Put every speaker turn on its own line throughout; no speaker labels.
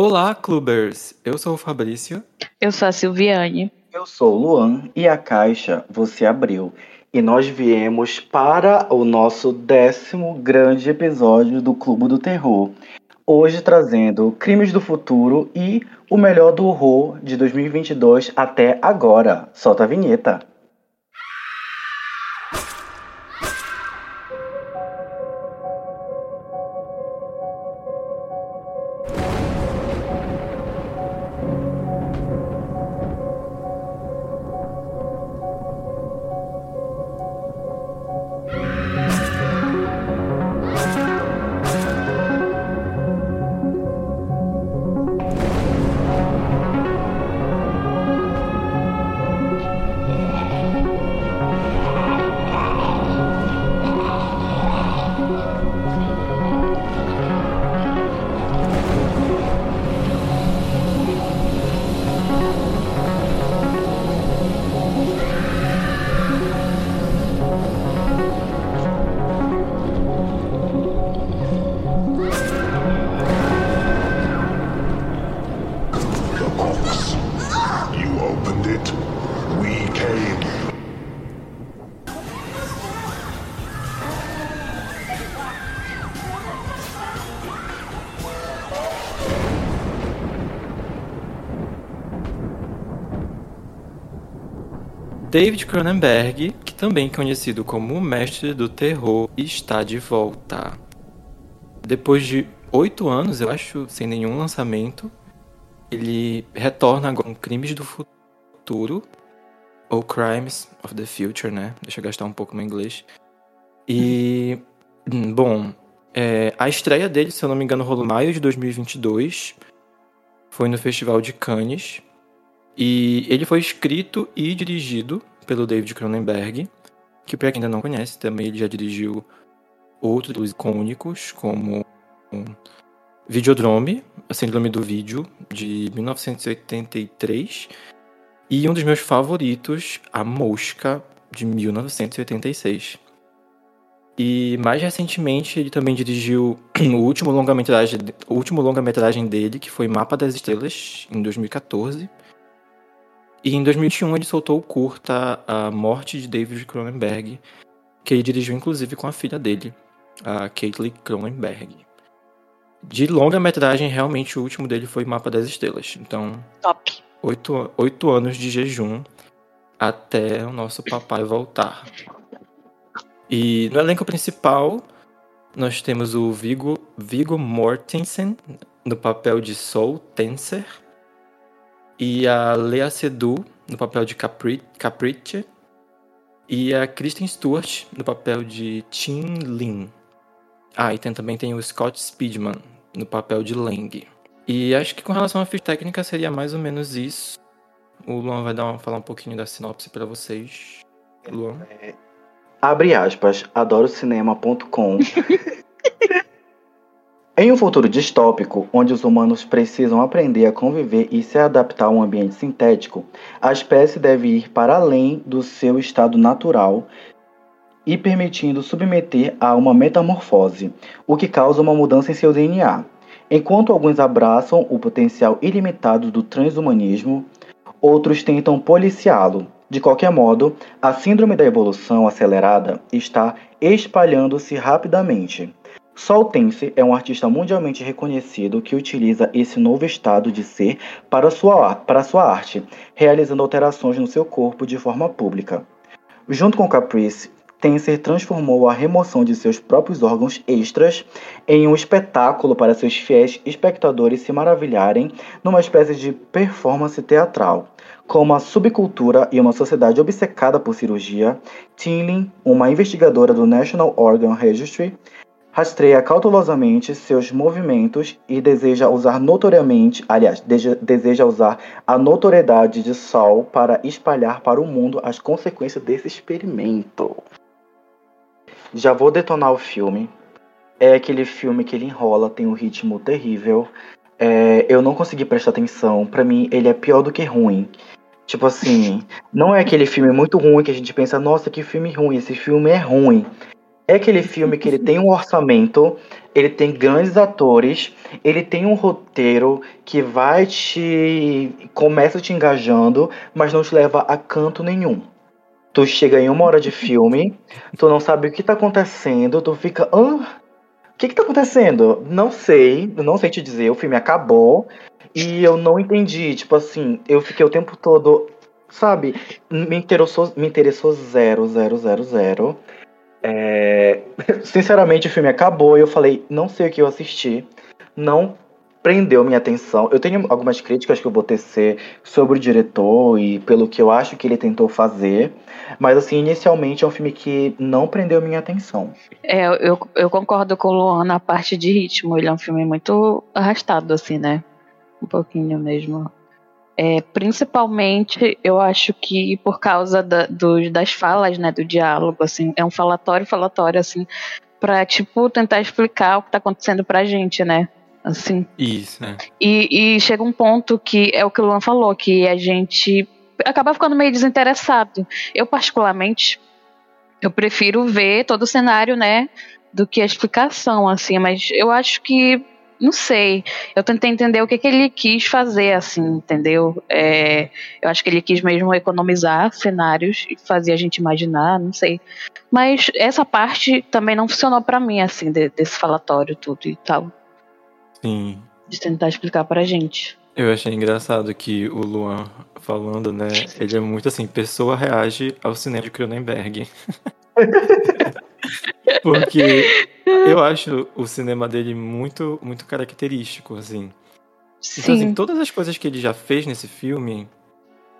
Olá, Clubers! Eu sou o Fabrício.
Eu sou a Silviane.
Eu sou o Luan e a caixa você abriu. E nós viemos para o nosso décimo grande episódio do Clube do Terror. Hoje trazendo Crimes do Futuro e o melhor do horror de 2022 até agora. Solta a vinheta.
David Cronenberg, que também é conhecido como o mestre do terror, está de volta. Depois de oito anos, eu acho, sem nenhum lançamento, ele retorna agora com Crimes do Futuro, ou Crimes of the Future, né? Deixa eu gastar um pouco meu inglês. E, bom, é, a estreia dele, se eu não me engano, rolou em maio de 2022. Foi no Festival de Cannes. E ele foi escrito e dirigido pelo David Cronenberg, que para quem ainda não conhece, também ele já dirigiu outros icônicos, como Videodrome, a Síndrome do Vídeo, de 1983, e um dos meus favoritos, A Mosca, de 1986. E mais recentemente ele também dirigiu o último longa-metragem, o último longa-metragem dele, que foi Mapa das Estrelas, em 2014. E em 2021 ele soltou o curta A Morte de David Cronenberg, que ele dirigiu inclusive com a filha dele, a Caitlin Cronenberg. De longa-metragem, realmente o último dele foi Mapa das Estrelas. Então,
Top.
oito, oito anos de jejum até o nosso papai voltar. E no elenco principal, nós temos o Vigo, Vigo Mortensen no papel de Soul Tenser e a Lea Seydoux no papel de Capri, Caprice e a Kristen Stewart no papel de Chin Lin. Ah, e tem, também tem o Scott Speedman no papel de Lang. E acho que com relação à ficha técnica seria mais ou menos isso. O Luan vai dar uma, falar um pouquinho da sinopse para vocês. Luan.
Abre aspas, adorocinema.com. em um futuro distópico, onde os humanos precisam aprender a conviver e se adaptar a um ambiente sintético, a espécie deve ir para além do seu estado natural e permitindo submeter a uma metamorfose, o que causa uma mudança em seu DNA. Enquanto alguns abraçam o potencial ilimitado do transhumanismo, outros tentam policiá-lo. De qualquer modo, a síndrome da evolução acelerada está espalhando-se rapidamente. Sol Tense é um artista mundialmente reconhecido que utiliza esse novo estado de ser para sua, para sua arte, realizando alterações no seu corpo de forma pública. Junto com Caprice, Tenser transformou a remoção de seus próprios órgãos extras em um espetáculo para seus fiéis espectadores se maravilharem numa espécie de performance teatral. Com uma subcultura e uma sociedade obcecada por cirurgia, Tinlin, uma investigadora do National Organ Registry, rastreia cautelosamente seus movimentos e deseja usar notoriamente, aliás, deseja, usar a notoriedade de Sol para espalhar para o mundo as consequências desse experimento. Já vou detonar o filme. É aquele filme que ele enrola, tem um ritmo terrível. É, eu não consegui prestar atenção. Para mim, ele é pior do que ruim. Tipo assim, não é aquele filme muito ruim que a gente pensa, nossa, que filme ruim. Esse filme é ruim. É aquele filme que ele tem um orçamento, ele tem grandes atores, ele tem um roteiro que vai te. começa te engajando, mas não te leva a canto nenhum. Tu chega em uma hora de filme, tu não sabe o que tá acontecendo, tu fica. Hã? O que que tá acontecendo? Não sei, não sei te dizer, o filme acabou e eu não entendi. Tipo assim, eu fiquei o tempo todo, sabe? Me interessou, me interessou zero, zero, zero, zero. É, Sinceramente, o filme acabou e eu falei, não sei o que eu assisti. Não prendeu minha atenção. Eu tenho algumas críticas que eu vou tecer sobre o diretor e pelo que eu acho que ele tentou fazer. Mas, assim, inicialmente é um filme que não prendeu minha atenção.
É, eu, eu concordo com o Luan na parte de ritmo. Ele é um filme muito arrastado, assim, né? Um pouquinho mesmo. É, principalmente, eu acho que por causa da, do, das falas, né, do diálogo, assim, é um falatório, falatório, assim, pra, tipo, tentar explicar o que tá acontecendo pra gente, né, assim.
Isso, né?
E, e chega um ponto que é o que o Luan falou, que a gente acaba ficando meio desinteressado. Eu, particularmente, eu prefiro ver todo o cenário, né, do que a explicação, assim, mas eu acho que não sei. Eu tentei entender o que, que ele quis fazer, assim, entendeu? É, eu acho que ele quis mesmo economizar cenários e fazer a gente imaginar, não sei. Mas essa parte também não funcionou para mim, assim, de, desse falatório tudo e tal.
Sim.
De tentar explicar pra gente.
Eu achei engraçado que o Luan falando, né? Ele é muito assim, pessoa reage ao cinema de Cronenberg. Porque eu acho o cinema dele muito, muito característico, assim. Então, assim,
Sim.
todas as coisas que ele já fez nesse filme,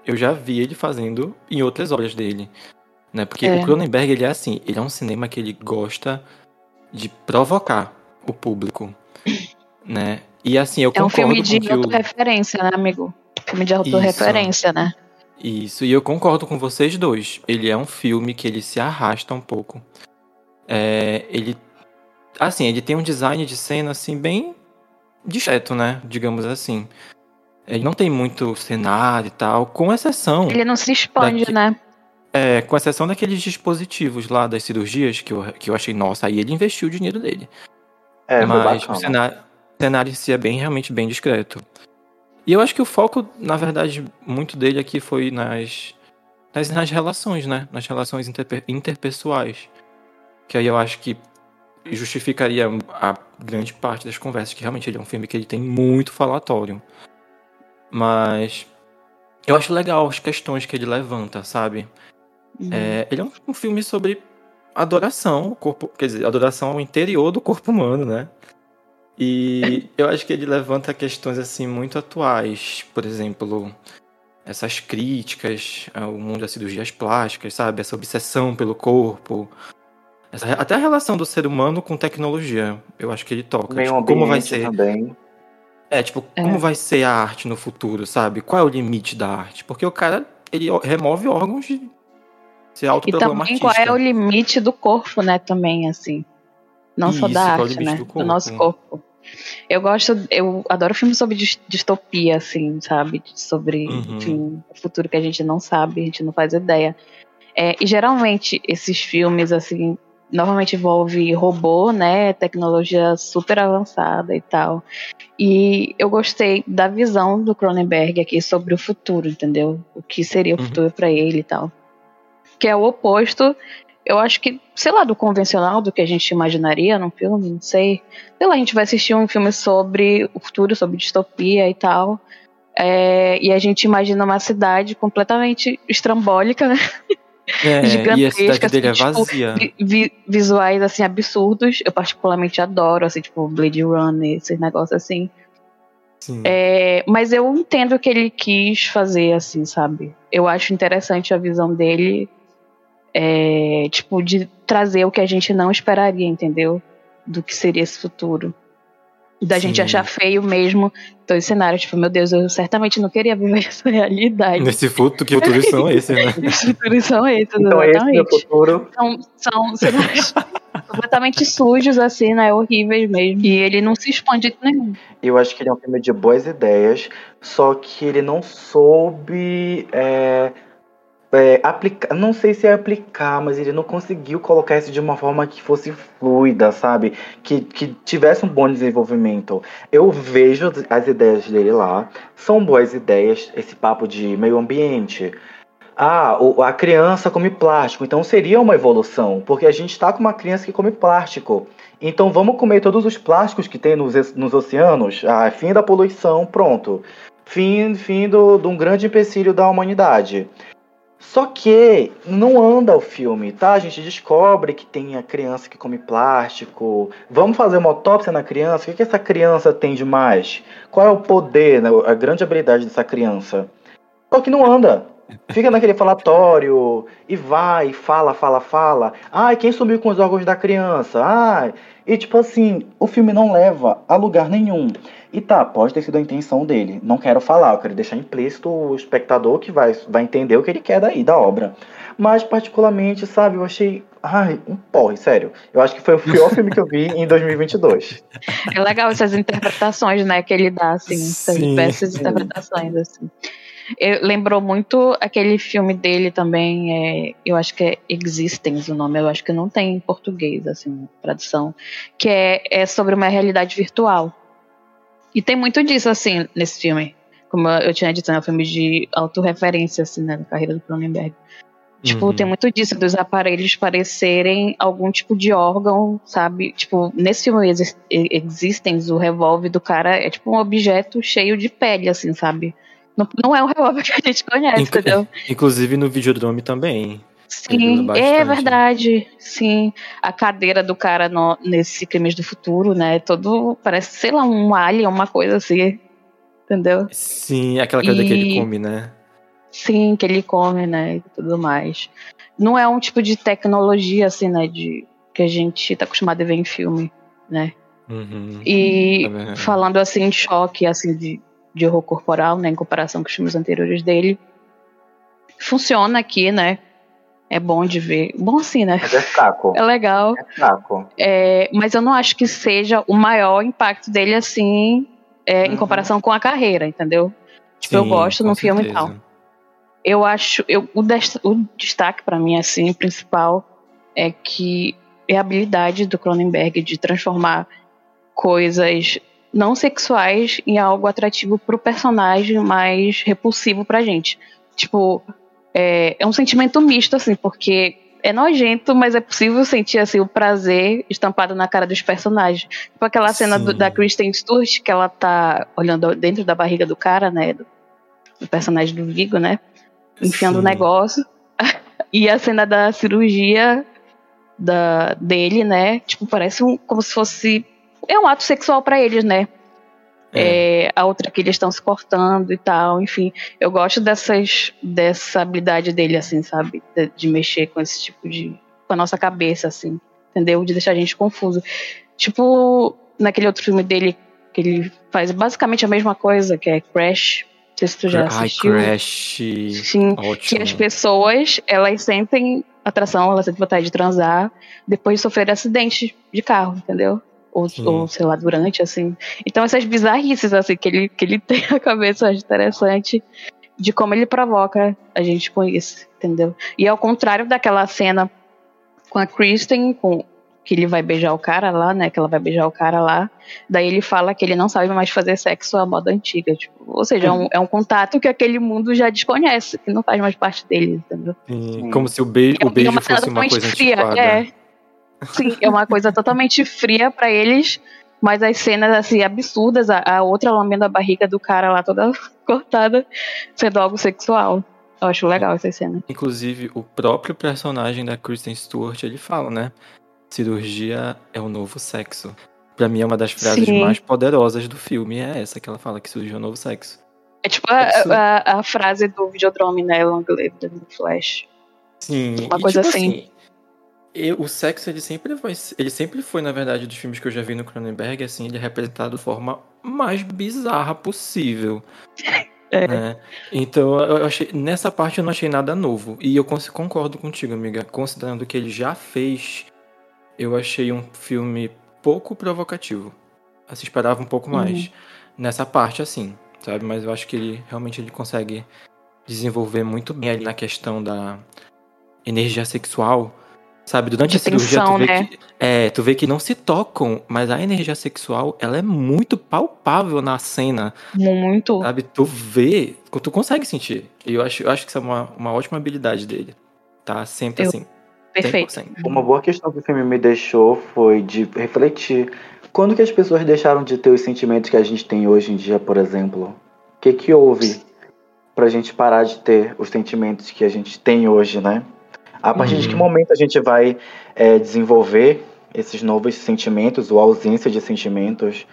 eu já vi ele fazendo em outras obras dele. Né? Porque
É.
o Cronenberg, ele é assim, ele é um cinema que ele gosta de provocar o público, né? E assim, eu
É um
concordo
filme de
com que o...
autorreferência, né, amigo? Filme de autorreferência, né?
Isso, e eu concordo com vocês dois. Ele é um filme que ele se arrasta um pouco. É, ele, assim, ele tem um design de cena assim bem discreto, né? Digamos assim. Ele não tem muito cenário e tal, com exceção,
Ele não se expande,
Daqui-
né?
é, com exceção daqueles dispositivos lá das cirurgias que eu, que eu achei, nossa, aí ele investiu o dinheiro dele.
É,
Mas o cenário, o cenário em si é bem, realmente bem discreto. E eu acho que o foco, na verdade, muito dele aqui foi nas, nas, nas relações, né? Nas relações interpe- interpessoais. Que aí eu acho que justificaria a grande parte das conversas, que realmente ele é um filme que ele tem muito falatório. Mas eu acho legal as questões que ele levanta, sabe?
Uhum.
É, ele é um, um filme sobre adoração, corpo, quer dizer, adoração ao interior do corpo humano, né? E eu acho que ele levanta questões assim muito atuais, por exemplo, essas críticas ao mundo das cirurgias plásticas, sabe? Essa obsessão pelo corpo, essa- até a relação do ser humano com tecnologia. Eu acho que ele toca.
Meio
Tipo, como vai ser?
também.
É, tipo,
É.
como vai ser a arte no futuro, sabe? Qual é o limite da arte? Porque o cara, ele remove órgãos de se
E
autoproclama
também qual é o limite do corpo, né, também, assim. Não só
Isso,
da
qual é
arte,
limite
né?
do
Do, nosso corpo. Eu gosto, eu adoro filmes sobre dis- distopia, assim, sabe? Sobre,
Uhum.
enfim, o futuro que a gente não sabe, a gente não faz ideia. É, e geralmente esses filmes, assim, normalmente envolve robô, né? Tecnologia super avançada e tal. E eu gostei da visão do Cronenberg aqui sobre o futuro, entendeu? O que seria o
Uhum.
futuro pra ele e tal. Que é o oposto, eu acho que, sei lá, do convencional, do que a gente imaginaria num filme, não sei. Sei lá, a gente vai assistir um filme sobre o futuro, sobre distopia e tal. é, e a gente imagina uma cidade completamente estrambólica, né?
É, e a
gigantesca,
cidade dele é
assim, tipo,
vazia.
Vi- vi- visuais assim absurdos. Eu particularmente adoro, assim, tipo Blade Runner, esses negócios assim.
Sim.
É, mas eu entendo o que ele quis fazer, assim, sabe? Eu acho interessante a visão dele, é, tipo, de trazer o que a gente não esperaria, entendeu? Do que seria esse futuro. Da gente
Sim.
achar feio mesmo todo esse cenário. Tipo, meu Deus, eu certamente não queria viver essa realidade.
Nesse futuro, que futuros são esses, né?
Os futuros são esses,
Então esse meu
exatamente.
futuro.
São, são cenários completamente sujos, assim, né? Horríveis mesmo. E ele não se expande de nenhum.
Eu acho que ele é um filme de boas ideias, só que ele não soube é, é, aplicar, não sei se é aplicar, mas ele não conseguiu colocar isso de uma forma que fosse fluida, sabe? Que, que tivesse um bom desenvolvimento. Eu vejo as ideias dele lá, são boas ideias, esse papo de meio ambiente. Ah, a criança come plástico, então seria uma evolução, porque a gente está com uma criança que come plástico. Então vamos comer todos os plásticos que tem nos, nos oceanos? Ah, fim da poluição, pronto. Fim, fim do, de um grande empecilho da humanidade. Só que não anda o filme, tá? A gente descobre que tem a criança que come plástico. Vamos fazer uma autópsia na criança. O que, que essa criança tem de mais? Qual é o poder, né? a grande habilidade dessa criança? Só que não anda. Fica naquele falatório e vai, fala, fala, fala. Ai, quem sumiu com os órgãos da criança? Ai. E tipo assim, o filme não leva a lugar nenhum. E tá, pode ter sido a intenção dele. Não quero falar, eu quero deixar implícito o espectador que vai, vai entender o que ele quer daí, da obra. Mas, particularmente, sabe, eu achei. Ai, um porre, sério. Eu acho que foi o pior filme que eu vi em 2022.
É legal essas interpretações, né, que ele dá, assim, essas
Sim.
diversas interpretações, assim. Eu, lembrou muito aquele filme dele também, é, eu acho que é Existence o nome, eu acho que não tem em português, assim, tradução, que é, é sobre uma realidade virtual. E tem muito disso, assim, nesse filme. Como eu tinha dito, é um filme de autorreferência, assim, né, da carreira do Cronenberg. Tipo,
Uhum.
tem muito disso, dos aparelhos parecerem algum tipo de órgão, sabe? Tipo, nesse filme Exis- Existence, o revólver do cara é tipo um objeto cheio de pele, assim, sabe? Não, não é um revólver que a gente conhece,
Inclu-
entendeu?
Inclusive no Videodrome também.
Sim, é verdade. Sim. A cadeira do cara no- nesse Crimes do Futuro, né? Todo. Parece, sei lá, um alien, uma coisa assim. Entendeu?
Sim, aquela coisa que ele
E-
come, né?
Sim, que ele come, né? E tudo mais. Não é um tipo de tecnologia, assim, né? De, que a gente tá acostumado a ver em filme, né?
Uhum.
E
É
falando assim de choque, assim, de, de horror corporal, né? Em comparação com os filmes anteriores dele. Funciona aqui, né? É bom de ver. Bom assim, né?
É fraco.
É legal.
É fraco.
É, mas eu não acho que seja o maior impacto dele, assim, é, em
Uhum.
comparação com a carreira, entendeu? Tipo, eu
Sim,
gosto
com
no filme e tal. Eu acho. Eu, o, des- o destaque pra mim, assim, principal, é que é a habilidade do Cronenberg de transformar coisas não sexuais em algo atrativo pro personagem, mas repulsivo pra gente. Tipo, é, é um sentimento misto, assim, porque é nojento, mas é possível sentir assim, o prazer estampado na cara dos personagens. Tipo aquela cena do- da Kristen Stewart, que ela tá olhando dentro da barriga do cara, né? Do, do personagem do Vigo, né? Enfiando o
Sim.
negócio. e a cena da cirurgia da, dele, né? Tipo, parece um, como se fosse. É um ato sexual pra eles, né?
É.
É, a outra que eles estão se cortando e tal, enfim. Eu gosto dessas, dessa habilidade dele, assim, sabe? De, de mexer com esse tipo de. com a nossa cabeça, assim, entendeu? De deixar a gente confuso. Tipo, naquele outro filme dele, que ele faz basicamente a mesma coisa, que é Crash. Não sei se tu já
Ai,
assistiu.
Crash.
Sim,
Ótimo.
que as pessoas, elas sentem atração, elas sentem vontade de transar depois de sofrer acidente de carro, entendeu? Ou,
Sim.
ou, sei lá, durante, assim. Então essas bizarrices, assim, que ele, que ele tem na cabeça, eu acho interessante de como ele provoca a gente com isso, entendeu? E ao contrário daquela cena com a Kristen, com que ele vai beijar o cara lá, né? Que ela vai beijar o cara lá. Daí ele fala que ele não sabe mais fazer sexo à moda antiga. Tipo, ou seja, é um, é um contato que aquele mundo já desconhece, que não faz mais parte dele, entendeu?
Sim, Como se o, be
É
o beijo
cena
fosse uma coisa
fria,
antiquada.
É. Sim, é uma coisa totalmente fria pra eles, mas as cenas assim absurdas, a, a outra lambendo a barriga do cara lá toda cortada, sendo algo sexual. Eu acho legal essa cena.
Inclusive, o próprio personagem da Kristen Stewart, ele fala, né? Cirurgia é o novo sexo. Pra mim, é uma das frases
Sim.
mais poderosas do filme. É essa que ela fala, que cirurgia é o novo sexo.
É tipo a, a, a frase do Videodrome, né? Long Live the Flash.
Sim,
Uma
e,
coisa
tipo
assim.
Eu- o sexo, ele sempre foi, ele sempre foi, na verdade, dos filmes que eu já vi no Cronenberg, assim, ele é representado de forma mais bizarra possível.
É.
né? Então, eu achei, nessa parte eu não achei nada novo. E eu concordo contigo, amiga. Considerando que ele já fez, eu achei um filme pouco provocativo. Se esperava um pouco mais. Nessa parte, assim, sabe? Mas eu acho que ele realmente ele consegue desenvolver muito bem ali na questão da energia sexual. Sabe, durante
De
a cirurgia,
tensão,
tu vê,
né?
que, é, tu vê que não se tocam, mas a energia sexual, ela é muito palpável na cena,
Muito.
sabe? Tu vê, tu consegue sentir. E eu acho, eu acho que isso é uma, uma ótima habilidade dele. Tá sempre
Eu-
assim.
Perfeito.
100%.
Uma boa questão que o filme me deixou foi de refletir. Quando que as pessoas deixaram de ter os sentimentos que a gente tem hoje em dia, por exemplo? O que que houve pra gente parar de ter os sentimentos que a gente tem hoje, né? A partir de
Uhum.
que momento a gente vai é, desenvolver esses novos sentimentos ou ausência de sentimentos?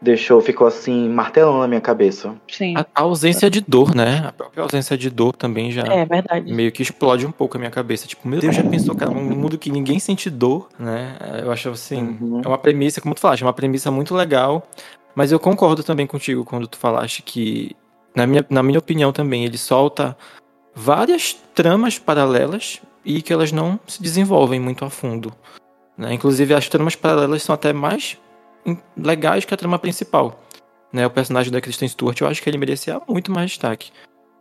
Deixou, ficou assim, martelando na minha cabeça.
Sim.
A, a ausência de dor, né? A própria ausência de dor também já
É verdade.
meio que explode um pouco a minha cabeça. Tipo, meu Deus, já pensou, cara, num mundo que ninguém sente dor, né? Eu acho assim,
Uhum.
é uma premissa, como tu falaste, é uma premissa muito legal. Mas eu concordo também contigo quando tu falaste que, na minha, na minha opinião também, ele solta várias tramas paralelas e que elas não se desenvolvem muito a fundo. Né? Inclusive, as tramas paralelas são até mais legais que a trama principal. Né? O personagem da Kristen Stewart, eu acho que ele merecia muito mais destaque.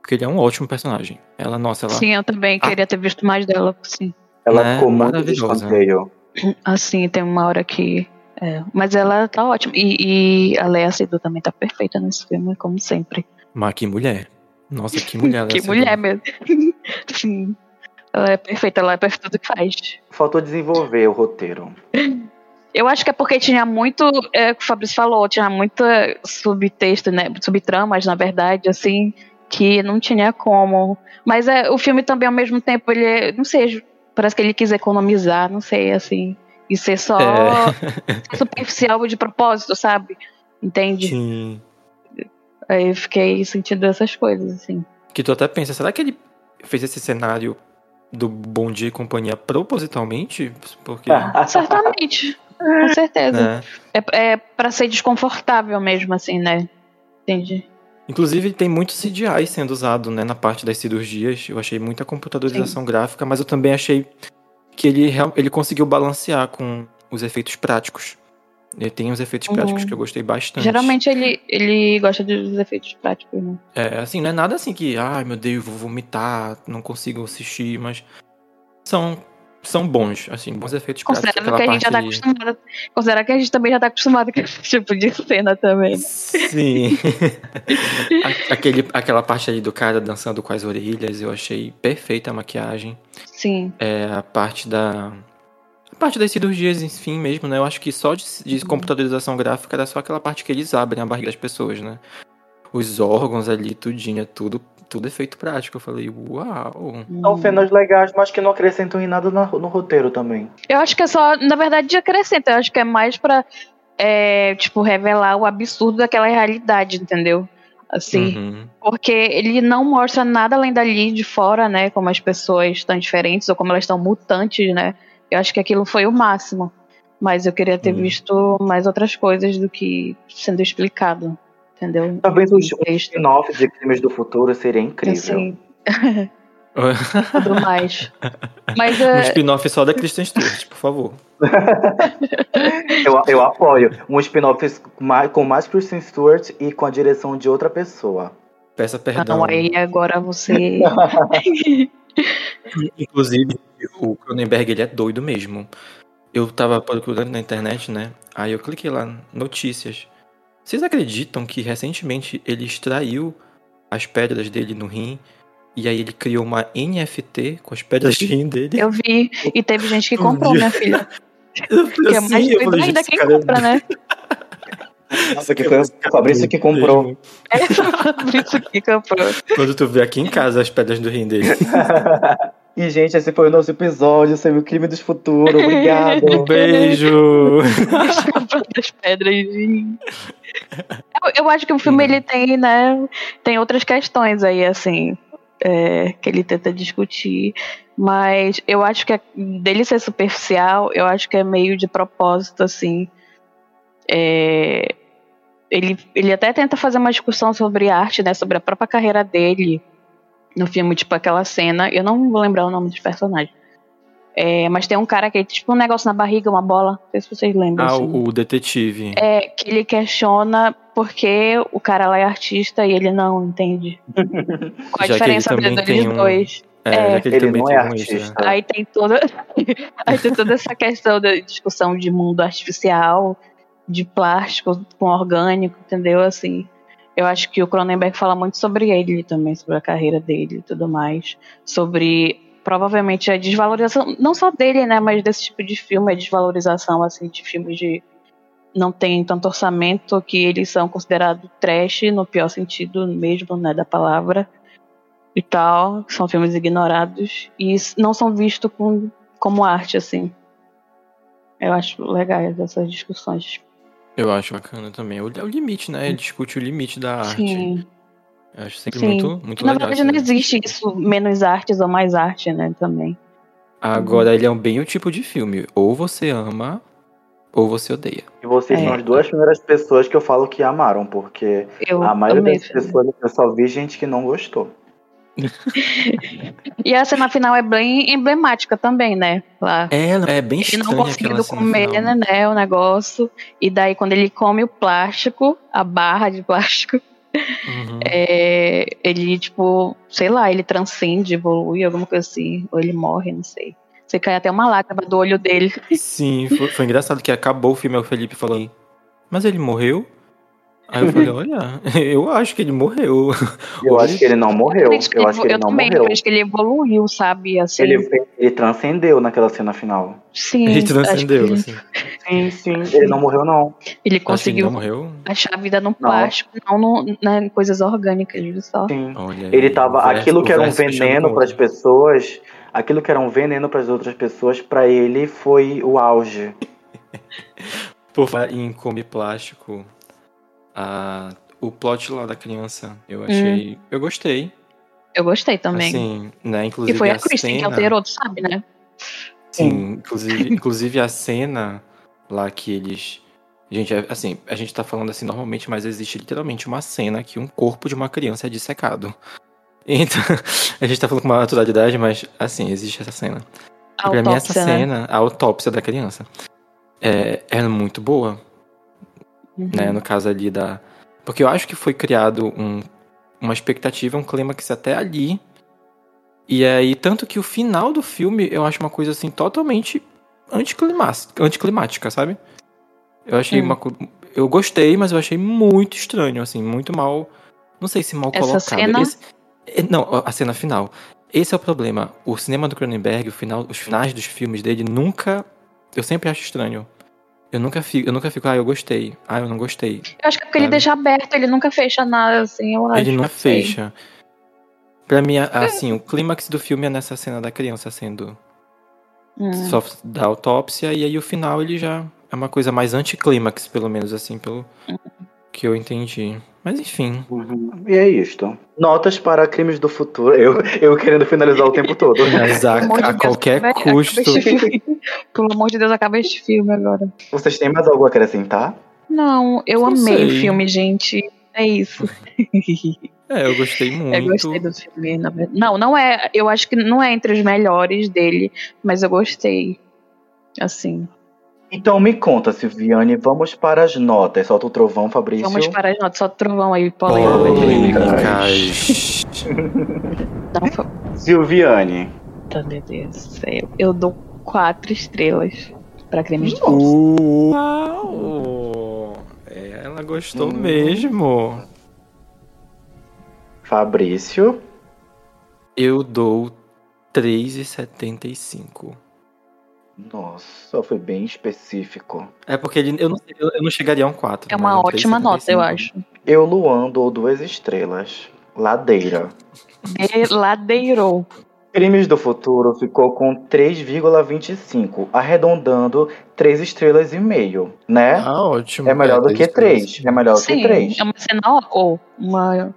Porque ele é um ótimo personagem. Ela, nossa, ela.
Sim, eu também
Ah.
queria ter visto mais dela, sim.
Ela
Né?
ficou
Maravilhosa.
Assim, tem uma hora que. é, mas ela tá ótima. E, e a Lea Seydoux também tá perfeita nesse filme, como sempre.
Mas que mulher. Nossa, que mulher. ela
que
é
mulher mesmo. Sim. Ela é perfeita, ela é perfeita tudo que faz.
Faltou desenvolver o roteiro.
Eu acho que é porque tinha muito, é, o que o Fabrício falou, tinha muita subtexto, né? Subtramas, na verdade, assim, que não tinha como. Mas é, o filme também, ao mesmo tempo, ele é, não sei, parece que ele quis economizar, não sei, assim. E ser só
É.
superficial de propósito, sabe? Entende?
Sim.
Aí eu fiquei sentindo essas coisas, assim.
Que tu até pensa, será que ele fez esse cenário do Bom Dia e Companhia propositalmente? Porque.
Certamente, com certeza.
né?
É, é para ser desconfortável mesmo, assim, né? Entendi.
Inclusive, tem muito CGI sendo usado né, na parte das cirurgias. Eu achei muita computadorização gráfica, mas eu também achei que ele, ele conseguiu balancear com os efeitos práticos. Ele tem os efeitos
Uhum.
práticos que eu gostei bastante.
Geralmente ele, ele gosta dos efeitos práticos, né?
É, assim, não é nada assim que, ai meu Deus, vou vomitar, não consigo assistir, mas são, são bons, assim, bons efeitos práticos.
Considerando que a gente já tá acostumado. Considerar que a gente também já tá acostumado com esse tipo de cena também.
Sim. A- Aquele, aquela parte ali do cara dançando com as orelhas, eu achei perfeita a maquiagem.
Sim.
É, a parte da. Parte das cirurgias, enfim, mesmo, né? Eu acho que só de, de
Uhum.
computadorização gráfica era só aquela parte que eles abrem a barriga das pessoas, né? Os órgãos ali, tudinho, é tudo, tudo efeito prático. Eu falei, uau.
São cenas legais, mas que não acrescentam em nada na- no roteiro também.
Eu acho que é só, na verdade, acrescenta. Eu acho que é mais pra, é, tipo, revelar o absurdo daquela realidade, entendeu? Assim.
Uhum.
Porque ele não mostra nada além dali de fora, né? Como as pessoas estão diferentes ou como elas estão mutantes, né? Eu acho que aquilo foi o máximo. Mas eu queria ter
Hum.
visto mais outras coisas do que sendo explicado. Entendeu?
Talvez
texto.
spin-off de Crimes do Futuro seria incrível.
Assim, tudo mais. Mas
um
é,
spin-off só da Kristen Stewart, por favor.
Eu, eu apoio. Um spin-off com mais, com mais Kristen Stewart e com a direção de outra pessoa.
Peça perdão.
não, aí agora você.
Inclusive, o Cronenberg, ele é doido mesmo. Eu tava procurando na internet, né? Aí eu cliquei lá, notícias. Vocês acreditam que recentemente ele extraiu as pedras dele no rim e aí ele criou uma NFT com as pedras de rim dele?
Eu vi. E teve gente que comprou, minha filha.
Eu
Que é
assim,
mais
eu
doido ainda quem
é
compra, né?
Nossa, que foi o Fabrício que comprou.
É por isso que comprou.
Quando tu vê aqui em casa as pedras do rim dele.
e, gente, esse foi o nosso episódio sobre o crime dos futuros. Obrigado.
Um beijo!
comprando as pedras. de- Eu, eu acho que o filme ele tem, né? Tem outras questões aí, assim, é, que ele tenta discutir. Mas eu acho que é- dele ser superficial, eu acho que é meio de propósito, assim. É, ele, ele até tenta fazer uma discussão sobre arte, né? Sobre a própria carreira dele no filme, tipo aquela cena. Eu não vou lembrar o nome dos personagens. É, mas tem um cara que é tipo um negócio na barriga, uma bola. Não sei se vocês lembram.
Ah,
assim.
o, detetive.
É, que ele questiona porque o cara lá é artista e ele não, entende? Qual a
Já
diferença deles
tem um-
dois?
É,
é.
já que ele,
Ele
também
não
tem
é
um isso, né?
artista.
Aí tem toda, aí tem toda essa questão da discussão de mundo artificial, de plástico com orgânico, entendeu? Assim, eu acho que o Cronenberg fala muito sobre ele também, sobre a carreira dele e tudo mais, sobre provavelmente a desvalorização, não só dele, né, mas desse tipo de filme, a desvalorização assim de filmes de não tem tanto orçamento que eles são considerados trash no pior sentido mesmo, né, da palavra e tal, são filmes ignorados e não são vistos com, como arte, assim. Eu acho legais essas discussões.
Eu acho bacana também. O, é o limite, né? Ele discute o limite da arte.
Sim,
Eu acho sempre
sim.
muito, muito
Na
legal.
verdade, não
isso.
existe isso, menos artes ou mais arte, né, também.
Agora, ele é um bem o tipo de filme. Ou você ama, ou você odeia.
E vocês
É.
são as duas primeiras pessoas que eu falo que amaram, porque
Eu
a maioria das pessoas eu só vi gente que não gostou.
E a cena final é bem emblemática também, né? Lá.
É, é bem
Ele não conseguindo comer,
final.
né, o negócio. E daí, quando ele come o plástico, a barra de plástico,
Uhum.
é, ele, tipo, sei lá, ele transcende, evolui, alguma coisa assim. Ou ele morre, não sei. Você cai até uma lágrima do olho dele.
Sim, foi, foi engraçado que acabou o filme, aí o Felipe falou, mas ele morreu? Aí eu falei, olha, eu acho que ele morreu.
Eu acho que ele não morreu.
que
Eu acho que ele
eu
não
também
morreu.
acredito que ele evoluiu, sabe? Assim,
Ele, ele transcendeu naquela cena final.
sim,
Ele
acho
transcendeu,
que
assim.
Sim, sim. Ele não morreu, não.
Ele
Acho ele
conseguiu
não morreu.
achar a vida no plástico, não, no, né, em coisas orgânicas, viu só.
Sim.
Olha
Ele
aí,
tava.
verso-
aquilo que era um veneno para as pessoas. Aquilo que era um veneno para as outras pessoas, para ele foi o auge.
Por em come plástico, a, o plot lá da criança, eu
Hum.
achei. Eu gostei.
Eu gostei também.
Assim, né?
e
Inclusive
foi a
a
Kristen que
cena.
alterou, tu sabe, né?
Sim, inclusive, inclusive a cena lá que eles. Gente, é- assim, a gente tá falando assim normalmente, mas existe literalmente uma cena que um corpo de uma criança é dissecado. Então, a gente tá falando com uma naturalidade, mas assim, existe essa cena.
A
E pra mim, essa
autópsia, né?
cena, a autópsia da criança, é, é muito boa,
Uhum.
né? No caso ali da. Porque eu acho que foi criado um, uma expectativa, um clímax até ali. E aí, tanto que o final do filme eu acho uma coisa assim totalmente anticlimática, sabe? Eu achei
Hum.
uma. Eu gostei, mas eu achei muito estranho, assim, muito mal. Não sei se mal
Essa
colocado.
cena?
Esse- é, não, a cena final. Esse é o problema. O cinema do Cronenberg, o final, os finais dos filmes dele nunca. Eu sempre acho estranho. Eu nunca fico, eu nunca fico, ah, eu gostei. Ah, eu não gostei.
Eu acho que é porque ele
Sabe?
deixa aberto, ele nunca fecha nada, assim, eu acho.
Ele não
não sei.
fecha. Pra mim, assim, o clímax do filme é nessa cena da criança sendo
Hum.
só da autópsia, e aí o final ele já é uma coisa mais anticlímax, pelo menos, assim, pelo que eu entendi. Mas enfim.
E é isto. Notas para crimes do futuro. Eu, eu querendo finalizar o tempo todo.
Mas a, a
Deus,
qualquer
acaba-
custo.
Pelo amor de Deus, acaba este filme agora.
Vocês têm mais algo a acrescentar?
Não, eu
Não
amei
sei.
o filme, gente. É isso.
É, eu gostei muito.
Eu gostei do filme, na verdade. Não, não é. Eu acho que não é entre os melhores dele, mas eu gostei. Assim.
Então me conta, Silviane, vamos para as notas. Solta o trovão, Fabrício.
Vamos para as notas. Só trovão aí, polêmica.
Polêmicas.
Silviane.
Tá, meu Deus do céu. Eu dou quatro estrelas pra crimes de
Uau! Ela gostou
Hum.
mesmo.
Fabrício.
Eu dou 3,75.
Nossa, foi bem específico.
É porque ele, eu, não, eu, não chegaria a um 4.
É uma ótima nota, eu acho.
Eu, Luan, dou duas estrelas. Ladeira.
Ladeirou.
Crimes do Futuro ficou com 3,25, arredondando 3 estrelas e meio, né?
Ah, ótimo.
é melhor do que 3. É melhor do que
Sim,
3.
é uma cena ou uma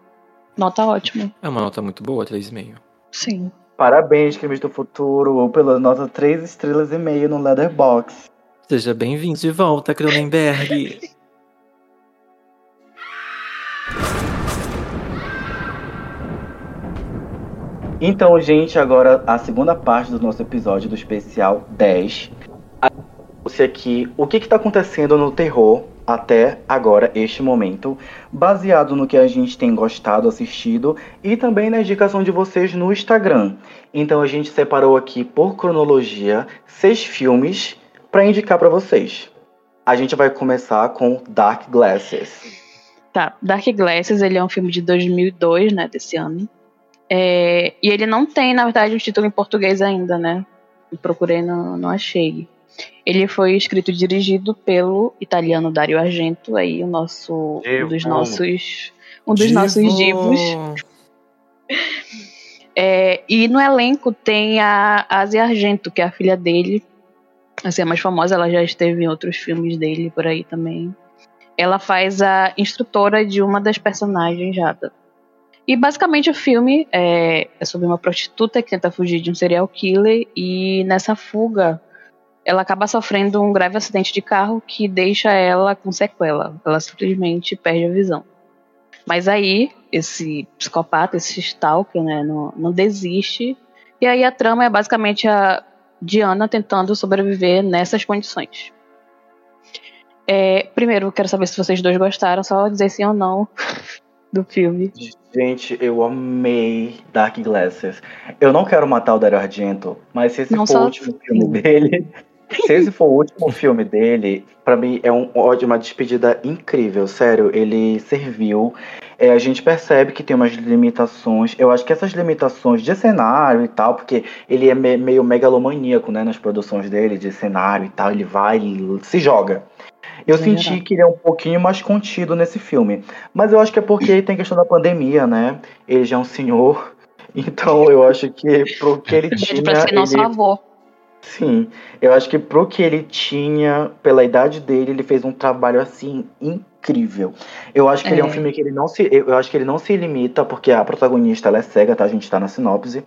nota ótima.
É uma nota muito boa, 3,5.
Sim.
Parabéns, Crimes do Futuro, pela nota 3 estrelas e meio no Leatherbox.
Seja bem-vindo de volta, Cronenberg.
Então, gente, agora a segunda parte do nosso episódio do especial 10. Trouxe aqui o que está acontecendo no terror até agora, este momento, baseado no que a gente tem gostado, assistido e também na indicação de vocês no Instagram. Então a gente separou aqui por cronologia seis filmes para indicar para vocês. A gente vai começar com Dark Glasses.
Tá, Dark Glasses, ele é um filme de 2002, né, desse ano. É, e ele não tem, na verdade, um título em português ainda, né? Eu procurei, não, não achei. Ele foi escrito e dirigido pelo italiano Dario Argento, aí o nosso um dos nossos um dos
Divo.
nossos divos. É, e no elenco tem a Asia Argento, que é a filha dele. Assim, a mais famosa, ela já esteve em outros filmes dele por aí também. Ela faz a instrutora de uma das personagens já. da- E basicamente o filme é, é sobre uma prostituta que tenta fugir de um serial killer e nessa fuga ela acaba sofrendo um grave acidente de carro que deixa ela com sequela. Ela simplesmente perde a visão. Mas aí, esse psicopata, esse stalker, né, não, não desiste. E aí a trama é basicamente a Diana tentando sobreviver nessas condições. É, primeiro, quero saber se vocês dois gostaram, só dizer sim ou não do filme.
Gente, eu amei Dark Glasses. Eu não quero matar o Dario Argento, mas se esse
Não
for o último
assim.
filme dele, se esse for o último filme dele, pra mim é um, uma despedida incrível, sério. Ele serviu. É, a gente percebe que tem umas limitações. Eu acho que essas limitações de cenário e tal, porque ele é me- meio megalomaníaco, né, nas produções dele de cenário e tal. Ele vai e se joga. Eu
Sim,
senti
verdade.
que ele é um pouquinho mais contido nesse filme. Mas eu acho que é porque tem questão da pandemia, né? Ele já é um senhor. Então eu acho que pro que ele tinha.
pra ser nosso
ele-
avô.
Sim, eu acho que pro que ele tinha, pela idade dele, ele fez um trabalho assim incrível. Eu acho que ele é um
É.
filme que ele não se, eu acho que ele não se limita, porque a protagonista ela é cega, tá? A gente tá na sinopse.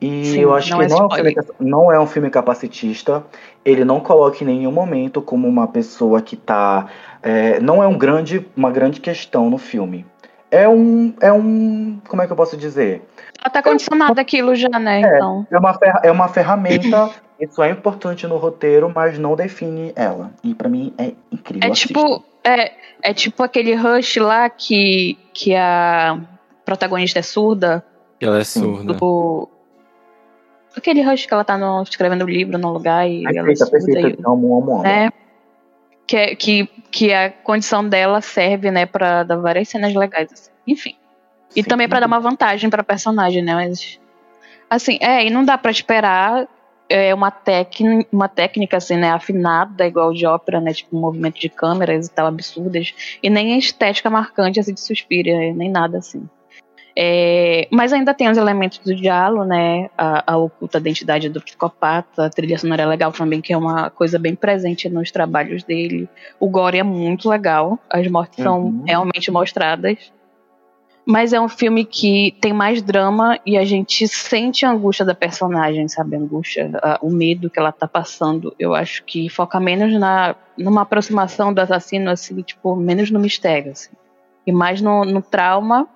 E
Sim,
eu acho
não
que
é
não, é um filme, não é um filme capacitista. Ele não coloca em nenhum momento como uma pessoa que tá. é, não é um grande, uma grande questão no filme. É um. É um. Como é que eu posso dizer?
Ela tá condicionada aquilo já, né? Então.
É uma, é uma ferramenta, isso é importante no roteiro, mas não define ela. E pra mim é incrível.
É tipo, é, é tipo aquele Rush lá que, que a protagonista é surda.
Ela é surda.
Do, aquele Rush que ela tá no, escrevendo livro num lugar e ela é
Perfeita,
surda.
perfeita.
E,
Amo, amo, amo.
né? Que, é- que, que a condição dela serve, né, pra dar várias cenas legais. assim. Enfim. E
Sim,
também pra dar uma vantagem pra personagem, né? Mas. Assim, é, e não dá pra esperar é, uma, técnica, uma técnica, assim, né, afinada, igual de ópera, né? Tipo, movimento de câmeras e tal, absurdas. E nem a estética marcante, assim, de Suspiria, nem nada assim. É, mas ainda tem os elementos do diálogo, né? A, a oculta identidade do psicopata, a trilha sonora é legal também, que é uma coisa bem presente nos trabalhos dele. O gore é muito legal, as mortes
Uhum.
são realmente mostradas. Mas é um filme que tem mais drama e a gente sente a angústia da personagem, sabe? A angústia, a- o medo que ela tá passando. Eu acho que foca menos na numa aproximação do assassino, assim, tipo, menos no mistério, assim. E mais no, no trauma,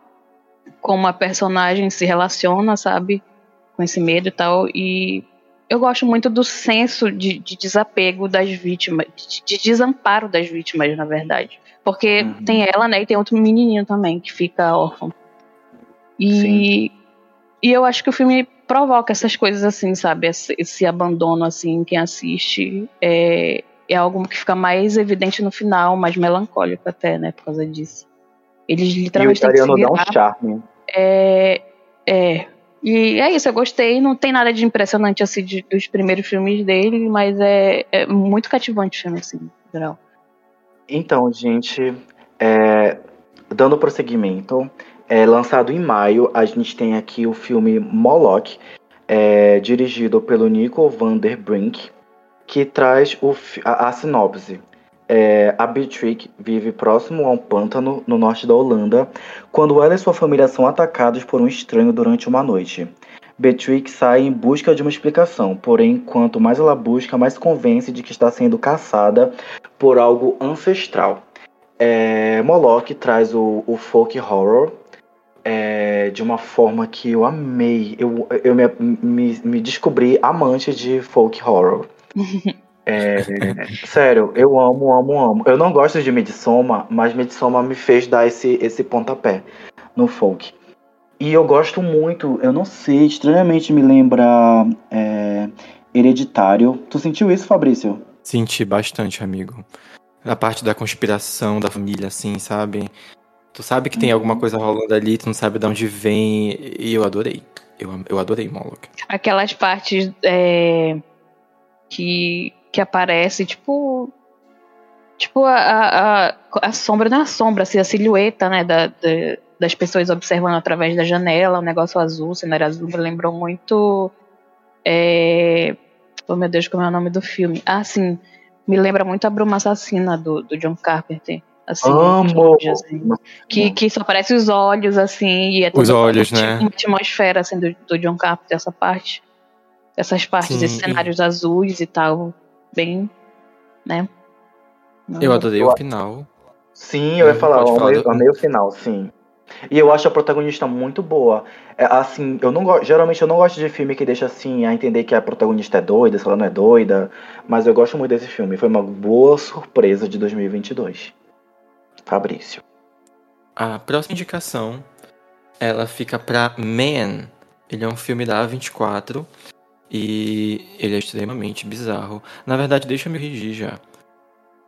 como a personagem se relaciona, sabe? Com esse medo e tal. E eu gosto muito do senso de, de desapego das vítimas, de, de desamparo das vítimas, na verdade. Porque
Uhum.
tem ela, né? E tem outro menininho também que fica órfão. E, e eu acho que o filme provoca essas coisas assim, sabe? Esse, esse abandono, assim, em quem assiste. É, é algo que fica mais evidente no final, mais melancólico até, né? Por causa disso. Eles
E o
literalmente têm que se
italiano dá um charme.
É, é. E é isso, eu gostei. Não tem nada de impressionante assim de- dos primeiros filmes dele, mas é, é muito cativante o filme, assim, no geral.
Então, gente, é, dando prosseguimento, é, lançado em maio, a gente tem aqui o filme Moloch, é, dirigido pelo Nico van der Brink, que traz o a, a sinopse. É, a Beatrix vive próximo a um pântano no norte da Holanda, quando ela e sua família são atacados por um estranho durante uma noite. Beatrix sai em busca de uma explicação, porém, quanto mais ela busca, mais se convence de que está sendo caçada por algo ancestral. É, Moloch traz o, o folk horror, é, de uma forma que eu amei. Eu, eu me, me, me descobri amante de folk horror. É, sério, eu amo, amo, amo. Eu não gosto de Midsommar, mas Midsommar me fez dar esse, esse pontapé no folk. E eu gosto muito, eu não sei, estranhamente me lembra é, Hereditário. Tu sentiu isso, Fabrício?
Senti bastante, amigo. A parte da conspiração da família, assim, sabe? Tu sabe que tem alguma coisa rolando ali, tu não sabe de onde vem, e eu adorei. Eu, eu adorei Moloch.
Aquelas partes é, que, que aparece, tipo. Tipo, a, a, a sombra na é sombra, assim, a silhueta, né, da, da, das pessoas observando através da janela, o um negócio azul, o cenário azul, me lembrou muito. É, oh meu Deus, como é o nome do filme? Ah, sim, me lembra muito a Bruma Assassina do, do John Carpenter. Assim,
Amo!
Assim, que, que só aparece os olhos, assim, e é
Os olhos, né?
Uma atmosfera, assim, do, do John Carpenter, essa parte. Essas partes,
Sim,
esses cenários azuis e tal. Bem, né?
Eu adorei o final.
Sim, eu ia
Hum,
falar, meio,
do-
o meio final, sim. E eu acho a protagonista muito boa. É, assim, eu não gosto. Geralmente eu não gosto de filme que deixa assim a entender que a protagonista é doida, se ela não é doida. Mas eu gosto muito desse filme. Foi uma boa surpresa de 2022. Fabrício.
A próxima indicação, ela fica pra Man. Ele é um filme da A24 e ele é extremamente bizarro. Na verdade, deixa eu me corrigir já.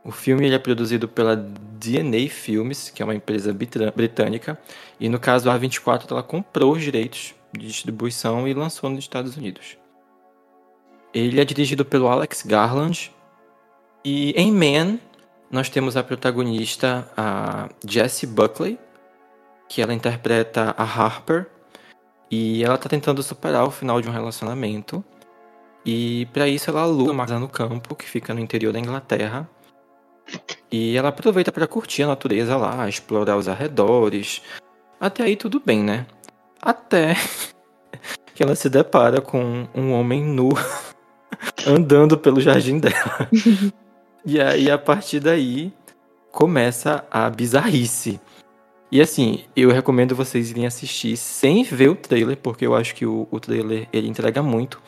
O filme ele é produzido pela DNA Films, que é uma empresa britânica, e no caso a A24 ela comprou os direitos de distribuição e lançou nos Estados Unidos. Ele é dirigido pelo Alex Garland e em Man nós temos a protagonista, a Jessie Buckley, que ela interpreta a Harper, e ela tá tentando superar o final de um relacionamento. E para isso ela aluga uma casa no campo, que fica no interior da Inglaterra. E ela aproveita para curtir a natureza lá, explorar os arredores. Até aí tudo bem, né? Até que ela se depara com um homem nu andando pelo jardim dela. E aí, a partir daí, começa a bizarrice. E assim, eu recomendo vocês irem assistir sem ver o trailer, porque eu acho que o, o trailer ele entrega muito.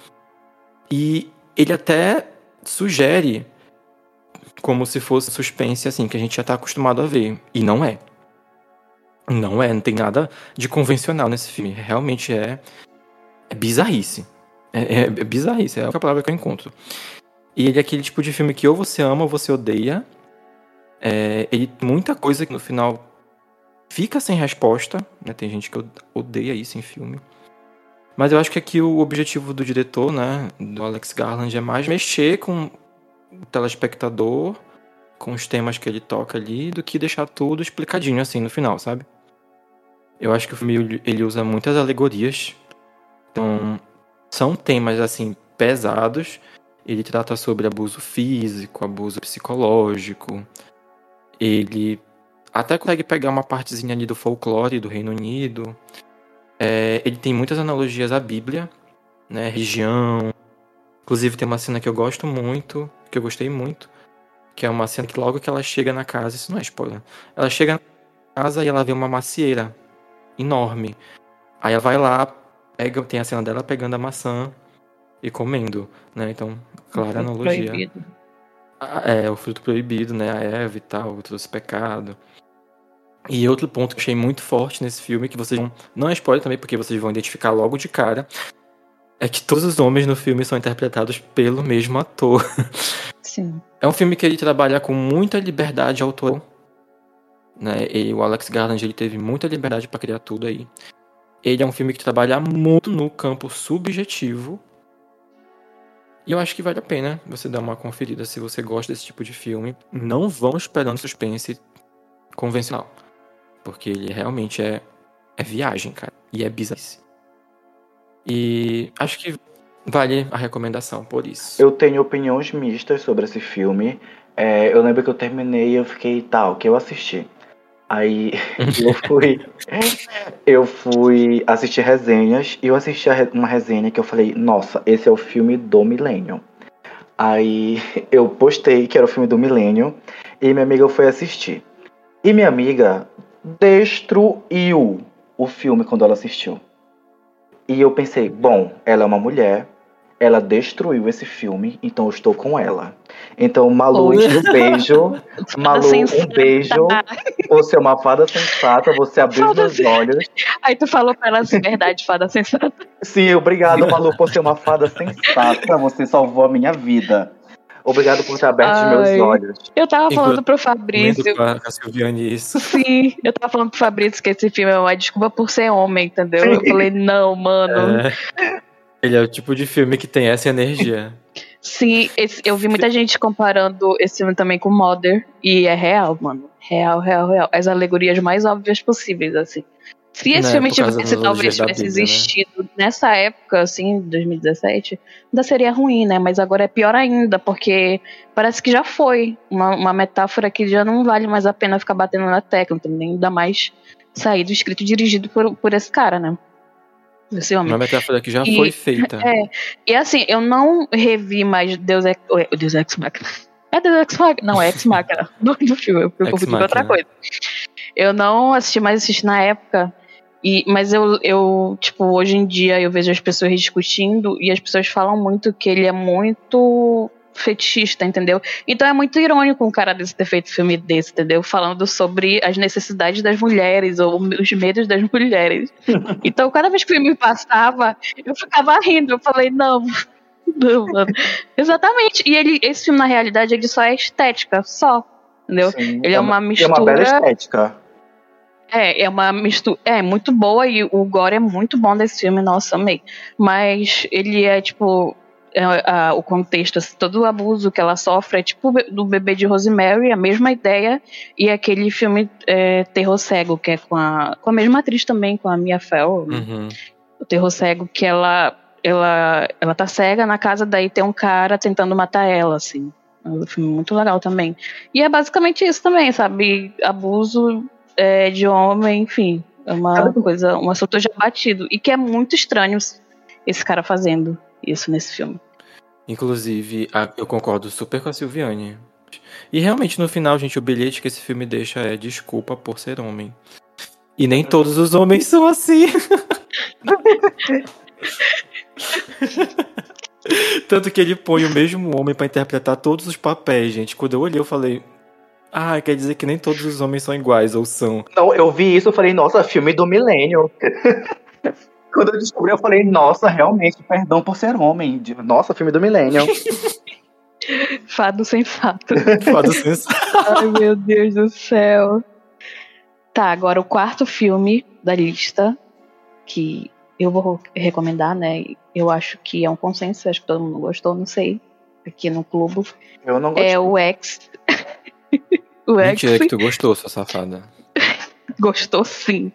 E ele até sugere como se fosse suspense, assim, que a gente já tá acostumado a ver. E não é. Não é, não tem nada de convencional nesse filme. Realmente é, é bizarrice. É, é, é bizarrice, é a palavra que eu encontro. E ele é aquele tipo de filme que ou você ama ou você odeia. É, ele muita coisa que no final fica sem resposta, né? Tem gente que odeia isso em filme. Mas eu acho que aqui o objetivo do diretor, né, do Alex Garland, é mais mexer com telespectador, com os temas que ele toca ali, do que deixar tudo explicadinho assim no final, sabe? Eu acho que o filme ele usa muitas alegorias. Então, são temas assim pesados. Ele trata sobre abuso físico, abuso psicológico. Ele até consegue pegar uma partezinha ali do folclore do Reino Unido. É, ele tem muitas analogias à Bíblia, né? Religião. Inclusive tem uma cena que eu gosto muito, que eu gostei muito, que é uma cena que logo que ela chega na casa, isso não é spoiler. Ela chega na casa e ela vê uma macieira enorme. Aí ela vai lá, pega, tem a cena dela pegando a maçã e comendo, né? Então, clara analogia.
Proibido.
É, o fruto proibido, né? A Eva e tal, trouxe pecado. E outro ponto que eu achei muito forte nesse filme, que vocês vão. Não é spoiler também, porque vocês vão identificar logo de cara. É que todos os homens no filme são interpretados pelo mesmo ator.
Sim.
É um filme que ele trabalha com muita liberdade autoral. Né? E o Alex Garland ele teve muita liberdade para criar tudo aí. Ele é um filme que trabalha muito no campo subjetivo. E eu acho que vale a pena você dar uma conferida se você gosta desse tipo de filme. Não vão esperando suspense convencional. Porque ele realmente é, é viagem, cara. E é bizarro. E acho que vale a recomendação por isso.
Eu tenho opiniões mistas sobre esse filme. É, eu lembro que eu terminei e eu fiquei, tá, o que eu assisti? Aí eu fui. eu fui assistir resenhas e eu assisti uma resenha que eu falei, nossa, esse é o filme do milênio. Aí eu postei que era o filme do milênio e minha amiga foi assistir. E minha amiga destruiu. o filme quando ela assistiu. E eu pensei, bom, ela é uma mulher, ela destruiu esse filme, então eu estou com ela. Então, Malu, um beijo. Malu, um beijo. Você é uma fada sensata, você abriu
Fada
meus olhos.
Aí tu falou pra ela assim, verdade, fada sensata.
Sim, obrigado, Malu, por ser uma fada sensata. Você salvou a minha vida. Obrigado por ter aberto os meus
Ai.
olhos.
Eu tava
Inclu-
falando pro Fabrício.
com a, com a Silviane isso.
Sim, eu tava falando pro Fabrício que esse filme é uma desculpa por ser homem, entendeu? Eu falei, não, mano.
É. Ele é o tipo de filme que tem essa energia.
Sim, esse- eu vi muita gente comparando esse filme também com Mother, e é real, mano. Real, real, real. As alegorias mais óbvias possíveis, assim. Se esse
Né,
filme tivesse, talvez
da
tivesse
Bíblia, né?
existido nessa época, assim, 2017, ainda seria ruim, né? Mas agora é pior ainda, porque parece que já foi uma, uma metáfora que já não vale mais a pena ficar batendo na tecla, entendeu? Ainda mais saído escrito e dirigido por, por esse cara, né? Esse homem.
Uma metáfora que já
E-
foi feita.
É, e assim, eu não revi mais Deus Ex, Deus Ex Machina. É Deus Ex Machina, não, é Ex Machina, no, no filme, eu
Ex
confundi com outra coisa. Eu não assisti mais assisti na época, e, mas eu, eu, tipo, hoje em dia eu vejo as pessoas discutindo e as pessoas falam muito que ele é muito fetichista, entendeu? Então é muito irônico um cara desse ter feito filme desse, entendeu? Falando sobre as necessidades das mulheres ou os medos das mulheres. Então, cada vez que o filme passava, eu ficava rindo. Eu falei, não, não, mano. Exatamente. E ele, esse filme, na realidade, ele só é estética, só. Entendeu?
Sim,
Ele é uma
É uma
mistura.
bela estética.
É, é uma mistura. É muito boa e o gore é muito bom desse filme, nossa, amei. Mas ele é tipo. é, a- o contexto, assim, todo o abuso que ela sofre é tipo do bebê de Rosemary, a mesma ideia, e aquele filme é, Terror Cego, que é com a, com a mesma atriz também, com a Mia Farrow,
Uhum.
o terror cego que ela ela ela tá cega na casa daí tem um cara tentando matar ela assim é um filme muito legal também e é basicamente isso também sabe abuso é, de homem enfim é uma coisa um assunto já batido e que é muito estranho esse cara fazendo isso nesse filme
Inclusive, a- eu concordo super com a Silviane. E realmente, no final, gente, o bilhete que esse filme deixa é desculpa por ser homem. E nem todos os homens são assim. Tanto que ele põe o mesmo homem pra interpretar todos os papéis, gente. Quando eu olhei, eu falei. Ah, quer dizer que nem todos os homens são iguais, ou são.
Não, eu vi isso, eu falei, nossa, filme do milênio. Quando eu descobri, eu falei, nossa, realmente, perdão por ser homem. De- Nossa, filme do milênio.
fado sem fato
Fado sensato.
Ai, meu Deus do céu. Tá, agora o quarto filme da lista, que eu vou recomendar, né? Eu acho que é um consenso, acho que todo mundo gostou, não sei. Aqui no clube.
Eu não gostei.
É o X. o X
Mentira que tu gostou, sua safada.
gostou sim.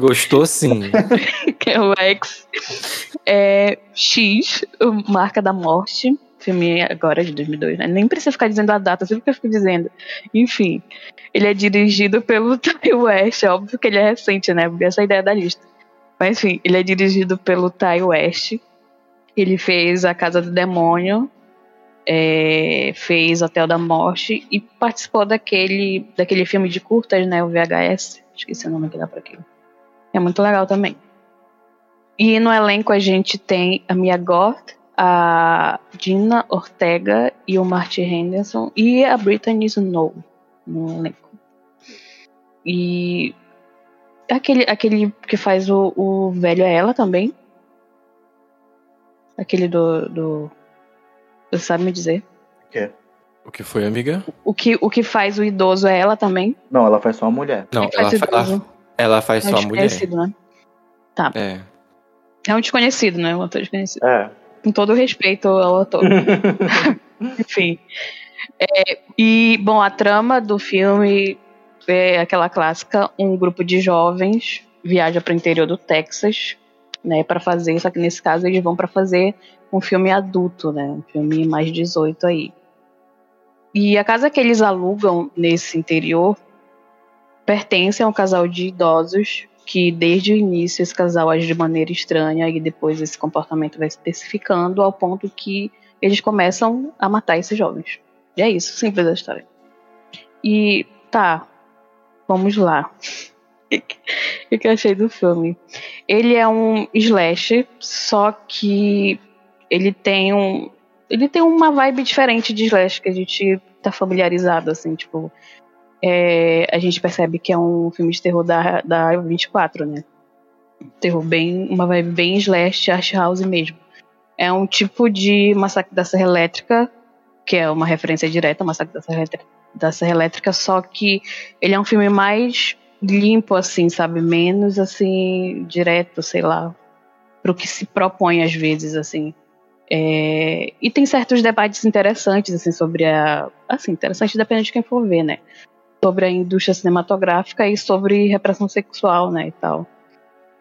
Gostou sim.
Que é o X. É X, Marca da Morte. Filme agora de 2002, né? Nem precisa ficar dizendo a data, sempre que eu fico dizendo. Enfim, ele é dirigido pelo Ty West. É óbvio que ele é recente, né? Essa é a ideia da lista. Mas enfim, ele é dirigido pelo Ty West. Ele fez A Casa do Demônio, é, fez Hotel da Morte e participou daquele, daquele filme de curtas, né? O VHS. Esqueci o nome que dá pra aquilo. É muito legal também. E no elenco a gente tem a Mia Goth, a Dina Ortega e o Marty Henderson e a Brittany Snow no elenco. E aquele, aquele que faz o, o velho é ela também. Aquele do, do. Você sabe me dizer?
O que foi, amiga?
O que, o que faz o idoso é ela tambem?
Não, ela faz só uma mulher.
Não, ela,
faz o
fa- ela, ela faz
É um
só a mulher.
desconhecido, né?
É.
É um desconhecido, né? Um ator desconhecido.
É.
Com todo o respeito ao ator. Enfim. É, e, bom, a trama do filme é aquela clássica: um grupo de jovens viaja para o interior do Texas, né, para fazer, só que nesse caso eles vão para fazer um filme adulto, né, um filme mais 18 aí. E a casa que eles alugam nesse interior pertence a um casal de idosos que desde o início esse casal age de maneira estranha e depois esse comportamento vai se intensificando ao ponto que eles começam a matar esses jovens. E é isso, simples a história. E tá, vamos lá. O que eu achei do filme? Ele é um slash, só que ele tem um. Ele tem uma vibe diferente de slash que a gente tá familiarizado, assim, tipo. É, a gente percebe que é um filme de terror da, da 24, né? Terror bem. Uma vibe bem slash, art house mesmo. É um tipo de massacre da Serra Elétrica, que é uma referência direta ao massacre da Serra da Serra Elétrica, só que ele é um filme mais limpo, assim, sabe? Menos, assim, direto, sei lá, pro que se propõe às vezes, assim. É... E tem certos debates interessantes, assim, sobre a... Assim, interessante depende de quem for ver, né? Sobre a indústria cinematográfica e sobre repressão sexual, né, e tal.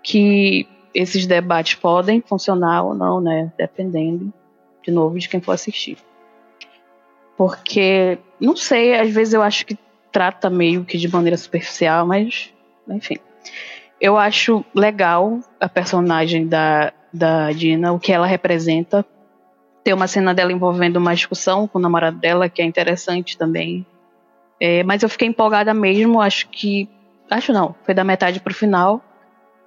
Que esses debates podem funcionar ou não, né? Dependendo, de novo, de quem for assistir. Porque, não sei, às vezes eu acho que trata meio que de maneira superficial, mas, enfim. Eu acho legal a personagem da, da Dina, o que ela representa. Tem uma cena dela envolvendo uma discussão com o namorado dela, que é interessante também. É, mas eu fiquei empolgada mesmo, acho que. Acho não, foi da metade pro final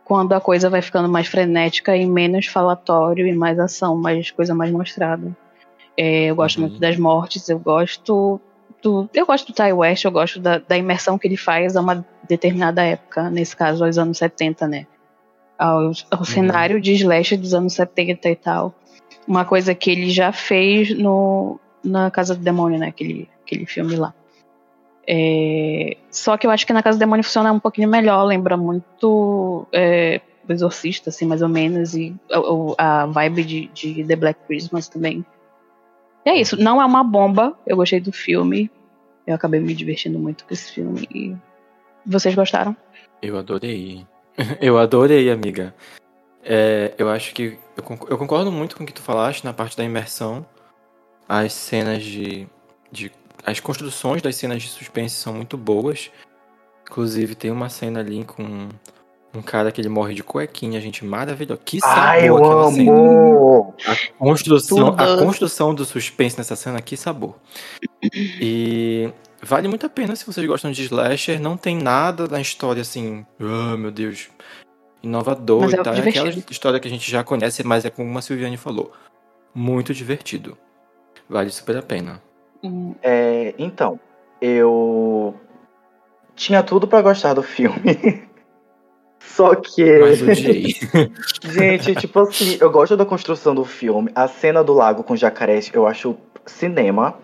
quando a coisa vai ficando mais frenética e menos falatório e mais ação, mais coisa mais mostrada. É, eu gosto uhum. muito das mortes, eu gosto do. Eu gosto do Ty West, eu gosto da, da, imersão que ele faz a uma determinada época, nesse caso aos anos 70, né? Ao, ao uhum. cenário de slash dos anos 70 e tal. Uma coisa que ele já fez no, na Casa do Demônio, né? Aquele, aquele filme lá. É, só que eu acho que na Casa do Demônio funciona um pouquinho melhor, lembra muito é, o Exorcista, assim, mais ou menos, e a, a vibe de, de, The Black Christmas também. E é isso, não é uma bomba, eu gostei do filme, eu acabei me divertindo muito com esse filme. E vocês gostaram?
Eu adorei. eu adorei, amiga. É, eu acho que. Eu concordo muito com o que tu falaste na parte da imersão. As cenas de, de as construções das cenas de suspense são muito boas. Inclusive, tem uma cena ali com um cara que ele morre de cuequinha, gente, maravilhoso. Que sabor
Ai, eu amo!
Cena. A construção, a construção do suspense nessa cena, que sabor. E vale muito a pena se vocês gostam de slasher. Não tem nada na história assim, oh meu Deus, inovador mas e é tal. É aquela história que a gente já conhece, mas é como a Silviane falou. Muito divertido. Vale super a pena.
Uhum. É, então, eu tinha tudo para gostar do filme. Só que.
Mas odiei.
Gente, tipo assim, eu gosto da construção do filme. A cena do lago com jacarés eu acho cinema.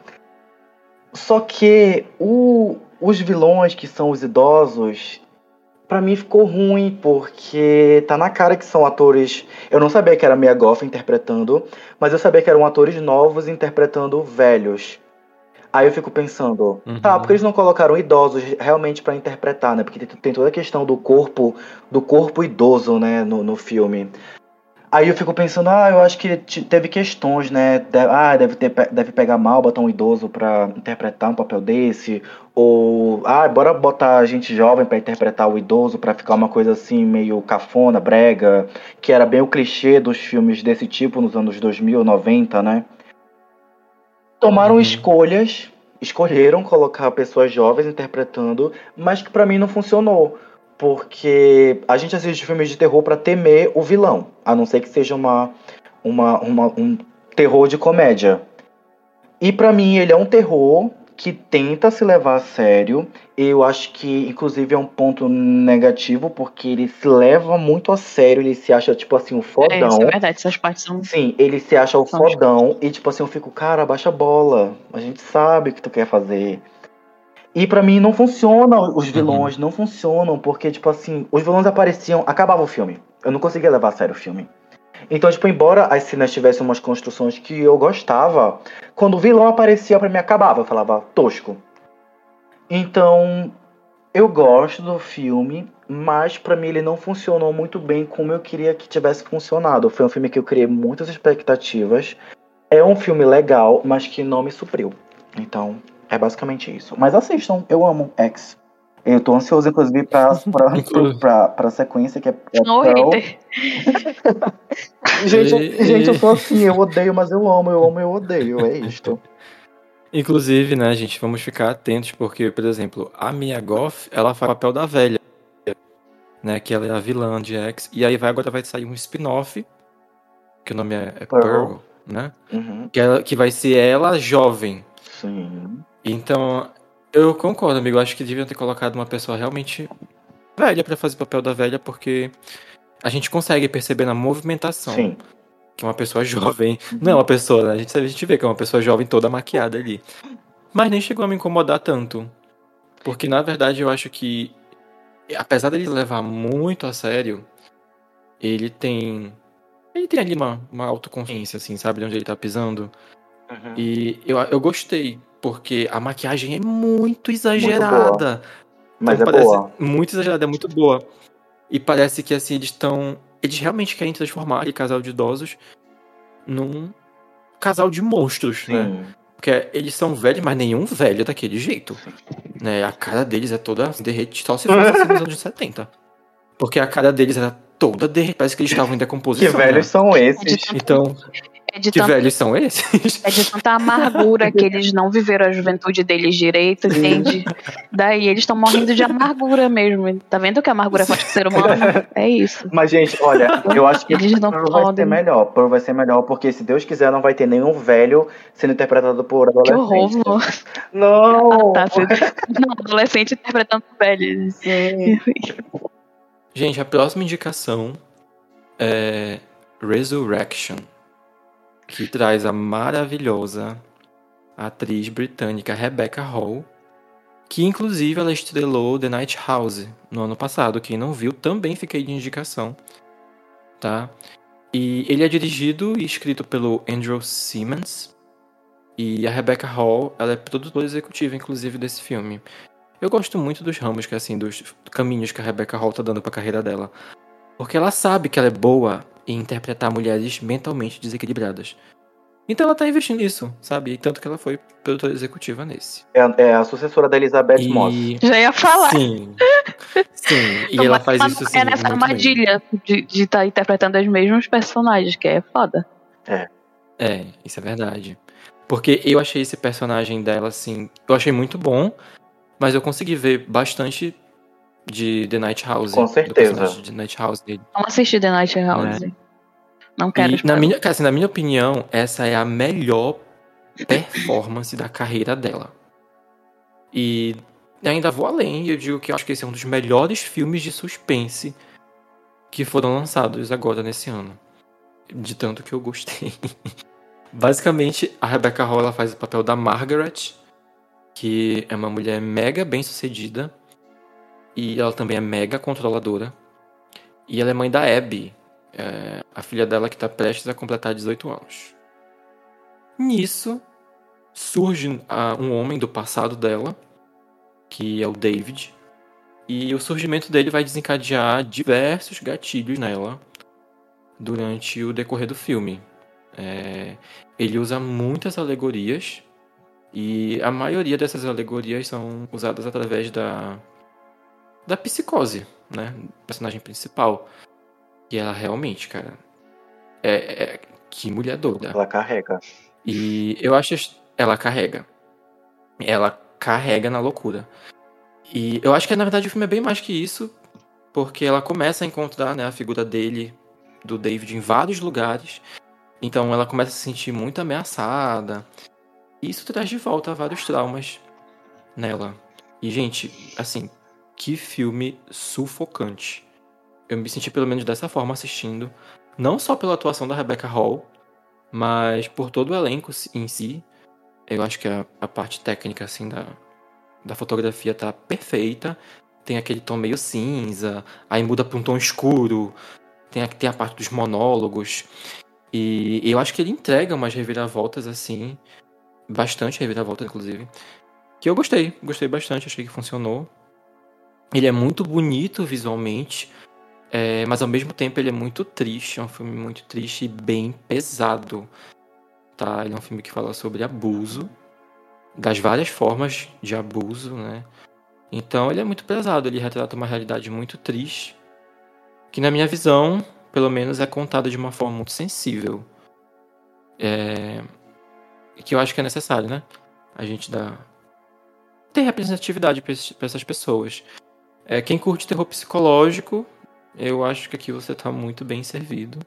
Só que o, os vilões, que são os idosos, para mim ficou ruim, porque tá na cara que são atores. Eu não sabia que era Mia Goff interpretando, mas eu sabia que eram atores novos interpretando velhos. Aí eu fico pensando, uhum. tá, porque eles não colocaram idosos realmente para interpretar, né? Porque tem, toda a questão do corpo, do corpo idoso, né, no, no filme. Aí eu fico pensando, ah, eu acho que teve questões, né? Ah, deve, ter, deve pegar mal botar um idoso para interpretar um papel desse. Ou, ah, bora botar gente jovem para interpretar o idoso para ficar uma coisa assim, meio cafona, brega. Que era bem o clichê dos filmes desse tipo nos anos 2000, 90, né? tomaram uhum. escolhas, escolheram colocar pessoas jovens interpretando, mas que para mim não funcionou. Porque a gente assiste filmes de terror para temer o vilão, a não ser que seja uma, uma, uma um terror de comédia. E para mim ele é um terror que tenta se levar a sério. Eu acho que, inclusive, é um ponto negativo, porque ele se leva muito a sério, ele se acha, tipo assim, o um fodão. É, isso
é verdade, essas partes são.
Sim, ele se acha o fodão, e, tipo assim, eu fico, cara, baixa a bola. A gente sabe o que tu quer fazer. E para mim não funciona, os vilões uhum. não funcionam, porque, tipo assim, os vilões apareciam, acabava o filme. Eu não conseguia levar a sério o filme. Então, tipo, embora as cenas tivessem umas construções que eu gostava, quando o vilão aparecia para mim acabava, eu falava tosco. Então, eu gosto do filme, mas para mim ele não funcionou muito bem como eu queria que tivesse funcionado. Foi um filme que eu criei muitas expectativas. É um filme legal, mas que não me supriu. Então, é basicamente isso. Mas assistam, eu amo X. Eu tô ansioso, inclusive, pra, pra, pra, pra, sequência que é. é
não, hater.
gente, e... gente, eu sou assim, eu odeio, mas eu amo, eu amo, eu odeio. É isto.
Inclusive, né, gente, vamos ficar atentos, porque, por exemplo, a Mia Goff, ela faz o papel da velha. né? Que ela é a vilã de X. E aí vai, agora vai sair um spin-off, que o nome é, é
Pearl.
Pearl, né?
Uhum.
Que, ela, que vai ser ela jovem.
Sim.
Então, eu concordo, amigo. Acho que deviam ter colocado uma pessoa realmente velha pra fazer o papel da velha, porque a gente consegue perceber na movimentação
Sim.
que é uma pessoa jovem. Não é uma pessoa, né? A gente, a gente vê que é uma pessoa jovem toda maquiada ali. Mas nem chegou a me incomodar tanto. Porque, na verdade, eu acho que, apesar dele levar muito a sério, ele tem. Ele tem ali uma, uma autoconsciência, assim, sabe? De onde ele tá pisando.
Uhum.
E eu, eu gostei, porque a maquiagem é muito exagerada.
Mas é
Então, parece
boa.
Muito exagerada, é muito boa. E parece que assim, eles estão. Eles realmente querem transformar aquele casal de idosos num casal de monstros, né?
Sim.
Porque eles são velhos, mas nenhum velho é daquele jeito. Né? A cara deles é toda derretida, só se fosse assim nos anos 70. Porque a cara deles era toda derretida, parece que eles estavam em
Que
decomposição.
velhos
né?
são esses?
É
Então,
É de,
que
tanto,
velhos são esses?
é de tanta amargura que eles não viveram a juventude deles direito, entende? Daí eles estão morrendo de amargura mesmo. Tá vendo que a amargura faz com o ser humano? É isso.
Mas, gente, olha, eu acho que
Eles não
vai ser melhor. Pearl vai ser melhor, porque se Deus quiser, não vai ter nenhum velho sendo interpretado por
Que horror,
adolescente. Não!
Tá sendo um adolescente interpretando velhos.
Gente, a próxima indicação é Resurrection, que traz a maravilhosa atriz britânica Rebecca Hall, que inclusive ela estrelou The Night House no ano passado. Quem não viu, também fiquei de indicação, tá? E ele é dirigido e escrito pelo Andrew Simmons. E a Rebecca Hall, ela é produtora executiva, inclusive, desse filme. Eu gosto muito dos ramos, que assim, dos caminhos que a Rebecca Hall tá dando pra carreira dela. Porque ela sabe que ela é boa em interpretar mulheres mentalmente desequilibradas. Então ela tá investindo nisso, sabe? E tanto que ela foi produtora executiva nesse.
É, é a sucessora da Elizabeth Moss.
E...
Já ia falar.
Sim. Sim. E
Então,
ela faz
ela
isso
não
assim.
É nessa
muito bem.
armadilha de estar interpretando os mesmos personagens, que é foda.
É, isso é verdade. Porque eu achei esse personagem dela, assim, eu achei muito bom, mas eu consegui ver bastante de The Night House.
Com certeza.
de The Night House dele.
Não assisti The Night House. Não quero
É. E, na minha, assim, na minha opinião, essa é a melhor performance da carreira dela. E ainda vou além, eu digo que eu acho que esse é um dos melhores filmes de suspense que foram lançados agora nesse ano. De tanto que eu gostei. Basicamente, a Rebecca Hall ela faz o papel da Margaret, que é uma mulher mega bem sucedida. E ela também é mega controladora. E ela é mãe da Abby, é, a filha dela que está prestes a completar 18 anos. Nisso, surge ah, um homem do passado dela, que é o David, e o surgimento dele vai desencadear diversos gatilhos nela durante o decorrer do filme. É, ele usa muitas alegorias, e a maioria dessas alegorias são usadas através da, da psicose, né? Personagem principal. E ela realmente, cara. É, é- que mulher doida.
Ela carrega.
E eu acho. Ela carrega. Ela carrega na loucura. E eu acho que na verdade o filme é bem mais que isso. Porque ela começa a encontrar né, a figura dele, do David, em vários lugares. Então ela começa a se sentir muito ameaçada. E isso traz de volta vários traumas nela. E, gente, assim, que filme sufocante. Eu me senti pelo menos dessa forma assistindo. Não só pela atuação da Rebecca Hall, mas por todo o elenco em si. Eu acho que a, a parte técnica, assim, da, da fotografia tá perfeita. Tem aquele tom meio cinza, aí muda pra um tom escuro. Tem a, tem a parte dos monólogos. E eu acho que ele entrega umas reviravoltas, assim. Bastante reviravoltas, inclusive. Que eu gostei, gostei bastante, achei que funcionou. Ele é muito bonito visualmente, é, mas ao mesmo tempo ele é muito triste. É um filme muito triste e bem pesado. Tá? Ele é um filme que fala sobre abuso, das várias formas de abuso, né? Então ele é muito pesado, ele retrata uma realidade muito triste, que na minha visão, pelo menos, é contada de uma forma muito sensível. É, que eu acho que é necessário, né? A gente dar ter representatividade para essas pessoas. É, quem curte terror psicológico Eu acho que aqui você tá muito bem servido.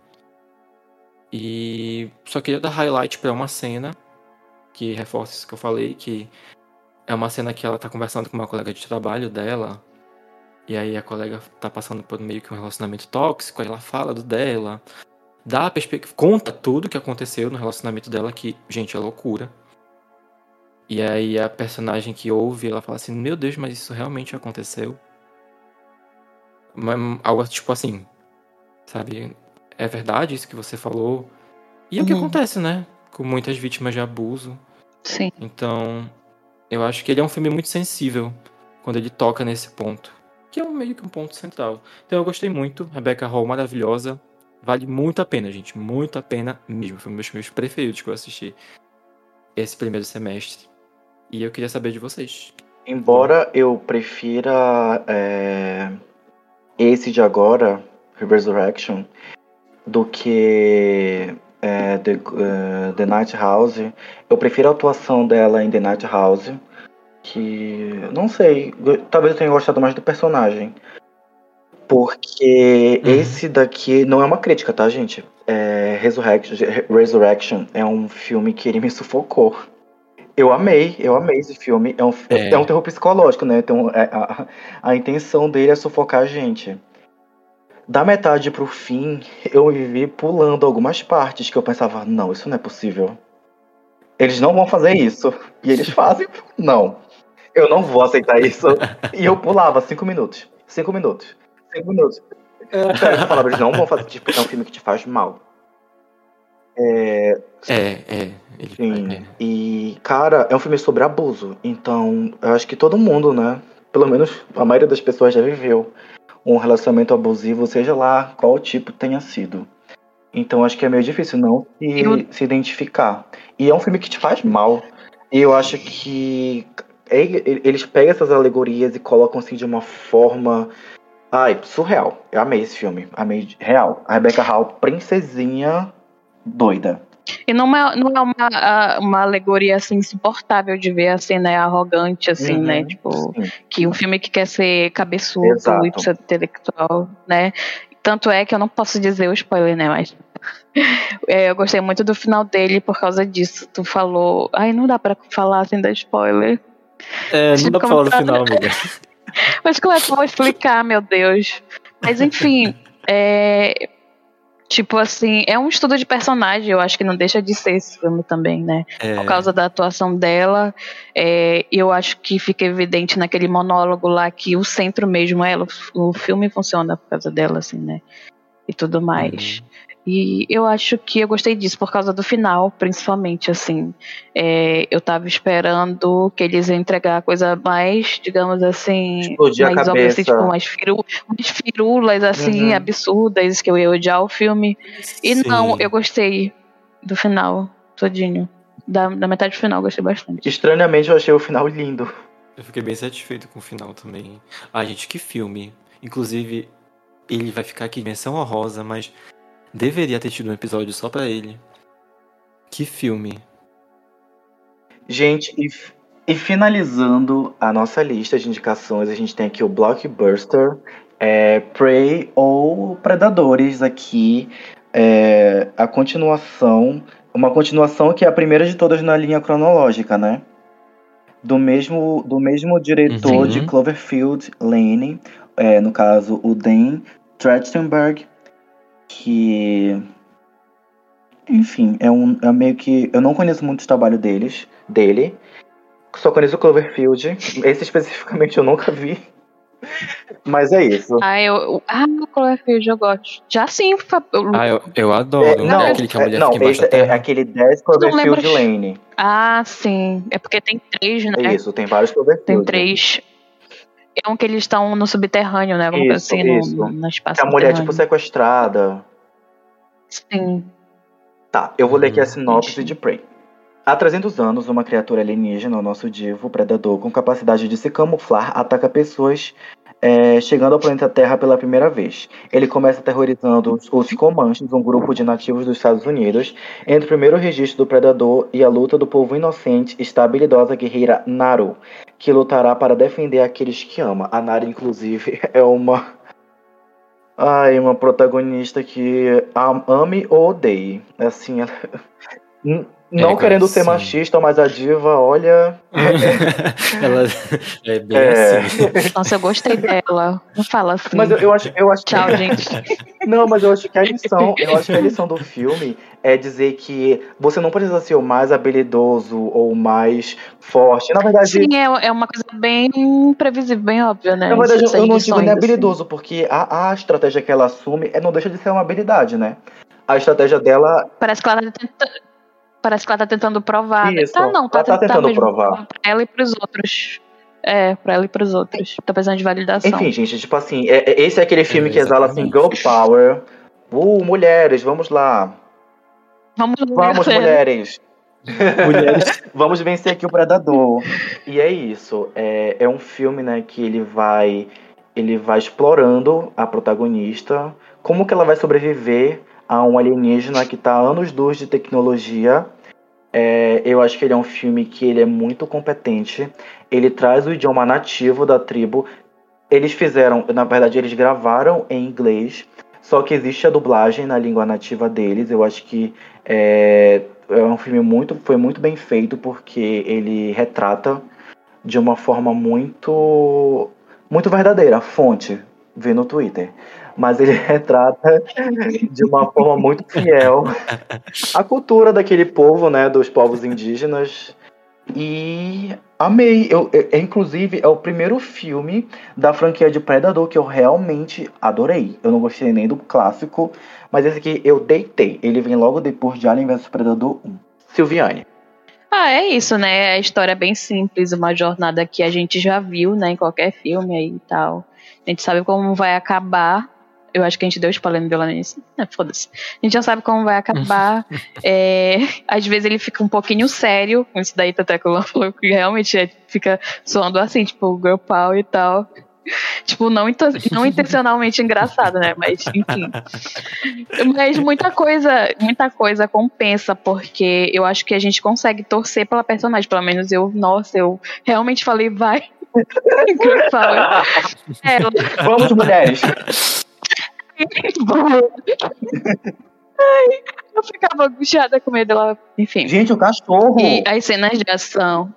E só queria dar highlight para uma cena que reforça isso que eu falei, que é uma cena que ela tá conversando com uma colega de trabalho dela. E aí a colega tá passando por meio que um relacionamento tóxico, aí ela fala do dela, dá perspectiva, conta tudo que aconteceu no relacionamento dela, que, gente, é loucura. E aí a personagem que ouve, ela fala assim, meu Deus, mas isso realmente aconteceu? Algo tipo assim, sabe? É verdade isso que você falou? E é o que uhum. acontece, né? Com muitas vítimas de abuso.
Sim.
Então, eu acho que ele é um filme muito sensível quando ele toca nesse ponto. Que é um, meio que um ponto central. Então eu gostei muito. Rebecca Hall, maravilhosa. Vale muito a pena, gente. Muito a pena mesmo. Foi um dos meus filmes preferidos que eu assisti esse primeiro semestre. E eu queria saber de vocês.
Embora eu prefira é, esse de agora, Resurrection, do que é, The, uh, The Night House, eu prefiro a atuação dela em The Night House, que não sei, talvez eu tenha gostado mais do personagem. Porque uhum. esse daqui não é uma crítica, tá, gente? É, Resurrection, Resurrection é um filme que ele me sufocou. Eu amei, eu amei esse filme. É um, é. é um terror psicológico, né? Então, é, a, a intenção dele é sufocar a gente. Da metade pro fim, eu vivi pulando algumas partes que eu pensava, não, isso não é possível. Eles não vão fazer isso. E eles fazem, não. Eu não vou aceitar isso. e eu pulava cinco minutos. Cinco minutos. Cinco minutos. É. Eu falava, eles não vão fazer, tipo, é um filme que te faz mal.
É, é, é.
Ele, sim. É. E, cara, é um filme sobre abuso. Então, eu acho que todo mundo, né? Pelo menos a maioria das pessoas já viveu um relacionamento abusivo, seja lá qual tipo tenha sido. Então, acho que é meio difícil não se, eu... se identificar. E é um filme que te faz mal. E eu acho que eles pegam essas alegorias e colocam assim de uma forma. Ai, surreal. Eu amei esse filme. Amei real. A Rebecca Hall, princesinha doida.
E não é, não é uma, uma alegoria assim insuportável de ver assim, né? Arrogante, assim, uhum, né? Tipo, sim. que um filme que quer ser cabeçudo Exato. e intelectual, né? Tanto é que eu não posso dizer o spoiler, né? Mas é, eu gostei muito do final dele por causa disso. Tu falou. Ai, não dá pra falar sem dar spoiler.
É, não dá pra falar do final, amiga.
Mas como é que eu vou explicar, meu Deus? Mas enfim, é, Tipo assim, é um estudo de personagem, eu acho que não deixa de ser esse filme também, né? É. Por causa da atuação dela, é, eu acho que fica evidente naquele monólogo lá que o centro mesmo é ela, o filme funciona por causa dela, assim, né? E tudo mais. Uhum. E eu acho que eu gostei disso por causa do final, principalmente, assim. É, eu tava esperando que eles iam entregar a coisa mais, digamos assim,
Explodir mais óbvia, assim,
tipo, mais, firu, mais firulas, assim, uhum. absurdas, que eu ia odiar o filme. E Sim. não, eu gostei do final, todinho. Da, da metade do final, gostei bastante.
Estranhamente, eu achei o final lindo.
Eu fiquei bem satisfeito com o final também. Ah, gente, que filme. Inclusive, ele vai ficar aqui menção honrosa, mas Deveria ter tido um episódio só para ele. Que filme.
Gente, e, e, finalizando a nossa lista de indicações, a gente tem aqui o Blockbuster, é, Prey ou Predadores aqui. É, a continuação, uma continuação que é a primeira de todas na linha cronológica, né? Do mesmo, do mesmo diretor uhum. de Cloverfield Lane, é, no caso o Dan Trachtenberg, que enfim, é um é meio que eu não conheço muito o trabalho deles, dele. Só conheço o Cloverfield. Esse especificamente eu nunca vi. Mas é isso.
Ah, eu, ah, o Cloverfield eu gosto. Já sim.
Eu, ah, eu, eu adoro. É,
não, é aquele que a mulher é, não, esse, é aquele 10 Cloverfield Lane.
Ah, sim. É porque tem três, né?
Isso, tem vários Cloverfield.
Tem três. É um que eles estão no subterrâneo, né? Alguma isso, assim, isso. No, no espaço.
Que a mulher, tipo, sequestrada.
Sim.
Tá, eu vou ler aqui a sinopse de Prey. Há 300 anos, uma criatura alienígena, o nosso divo, predador, com capacidade de se camuflar, ataca pessoas é, chegando ao planeta Terra pela primeira vez. Ele começa aterrorizando os, os Comanches, um grupo de nativos dos Estados Unidos. Entre o primeiro registro do predador e a luta do povo inocente está a habilidosa guerreira Naru, que lutará para defender aqueles que ama. A Naru, inclusive, é uma Ai, uma protagonista que am- ame ou odeie. Assim, ela... N- não
É,
querendo ser
sim.
machista, mas a diva, olha.
Ela é bem
É.
assim.
Nossa, eu gostei dela. Não fala assim.
Mas eu, eu acho, eu acho
Tchau, gente.
Não, mas eu acho que a lição, eu acho que a lição do filme é dizer que você não precisa ser o mais habilidoso ou o mais forte. Na verdade,
Sim, é, é uma coisa bem previsível, bem óbvia, né?
na verdade
Essas
eu não digo nem
assim.
habilidoso, porque a, a estratégia que ela assume é, não deixa de ser uma habilidade, né? A estratégia dela
Parece que ela tá tentando. Parece que ela tá tentando provar. né?
Isso,
Tá, não, tá,
ela tá tentando
mesmo
provar.
Pra ela e pros outros. É, pra ela e pros outros. Tá precisando de validação.
Enfim, gente, tipo assim, é- é- esse é aquele filme
É,
que exala assim, girl power. Uh, mulheres, vamos lá.
Vamos,
Vamos, mulheres.
Mulheres.
Vamos vencer aqui o Predador. e é isso. É, é um filme, né, que ele vai. Ele vai explorando a protagonista. Como que ela vai sobreviver a um alienígena que tá a anos luz de tecnologia. É, eu acho que ele é um filme que ele é muito competente. Ele traz o idioma nativo da tribo. Eles fizeram, na verdade, eles gravaram em inglês. Só que existe a dublagem na língua nativa deles. Eu acho que é, é um filme muito, foi muito bem feito porque ele retrata de uma forma muito, muito verdadeira. Fonte, vê no Twitter. Mas ele retrata de uma forma muito fiel a cultura daquele povo, né, dos povos indígenas. E amei. Eu, é, inclusive, é o primeiro filme da franquia de Predador que eu realmente adorei. Eu não gostei nem do clássico, mas esse aqui eu deitei. Ele vem logo depois de Alien vs Predador 1. Silviane.
Ah, é isso, né? A história é bem simples, uma jornada que a gente já viu, né, em qualquer filme aí e tal. A gente sabe como vai acabar. Eu acho que a gente deu spoiler no Violanice. É, foda-se. A gente já sabe como vai acabar. É, às vezes ele fica um pouquinho sério com isso daí, até que o Luan falou que realmente é- fica soando assim, tipo, girl power e tal. Tipo, não, não intencionalmente engraçado, né? Mas, enfim. Mas muita coisa, muita coisa compensa, porque eu acho que a gente consegue torcer pela personagem. Pelo menos eu, nossa, eu realmente falei, vai. Ela.
Vamos, mulheres!
Ai, eu ficava angustiada com medo dela. Enfim.
Gente, o cachorro!
E as cenas de ação.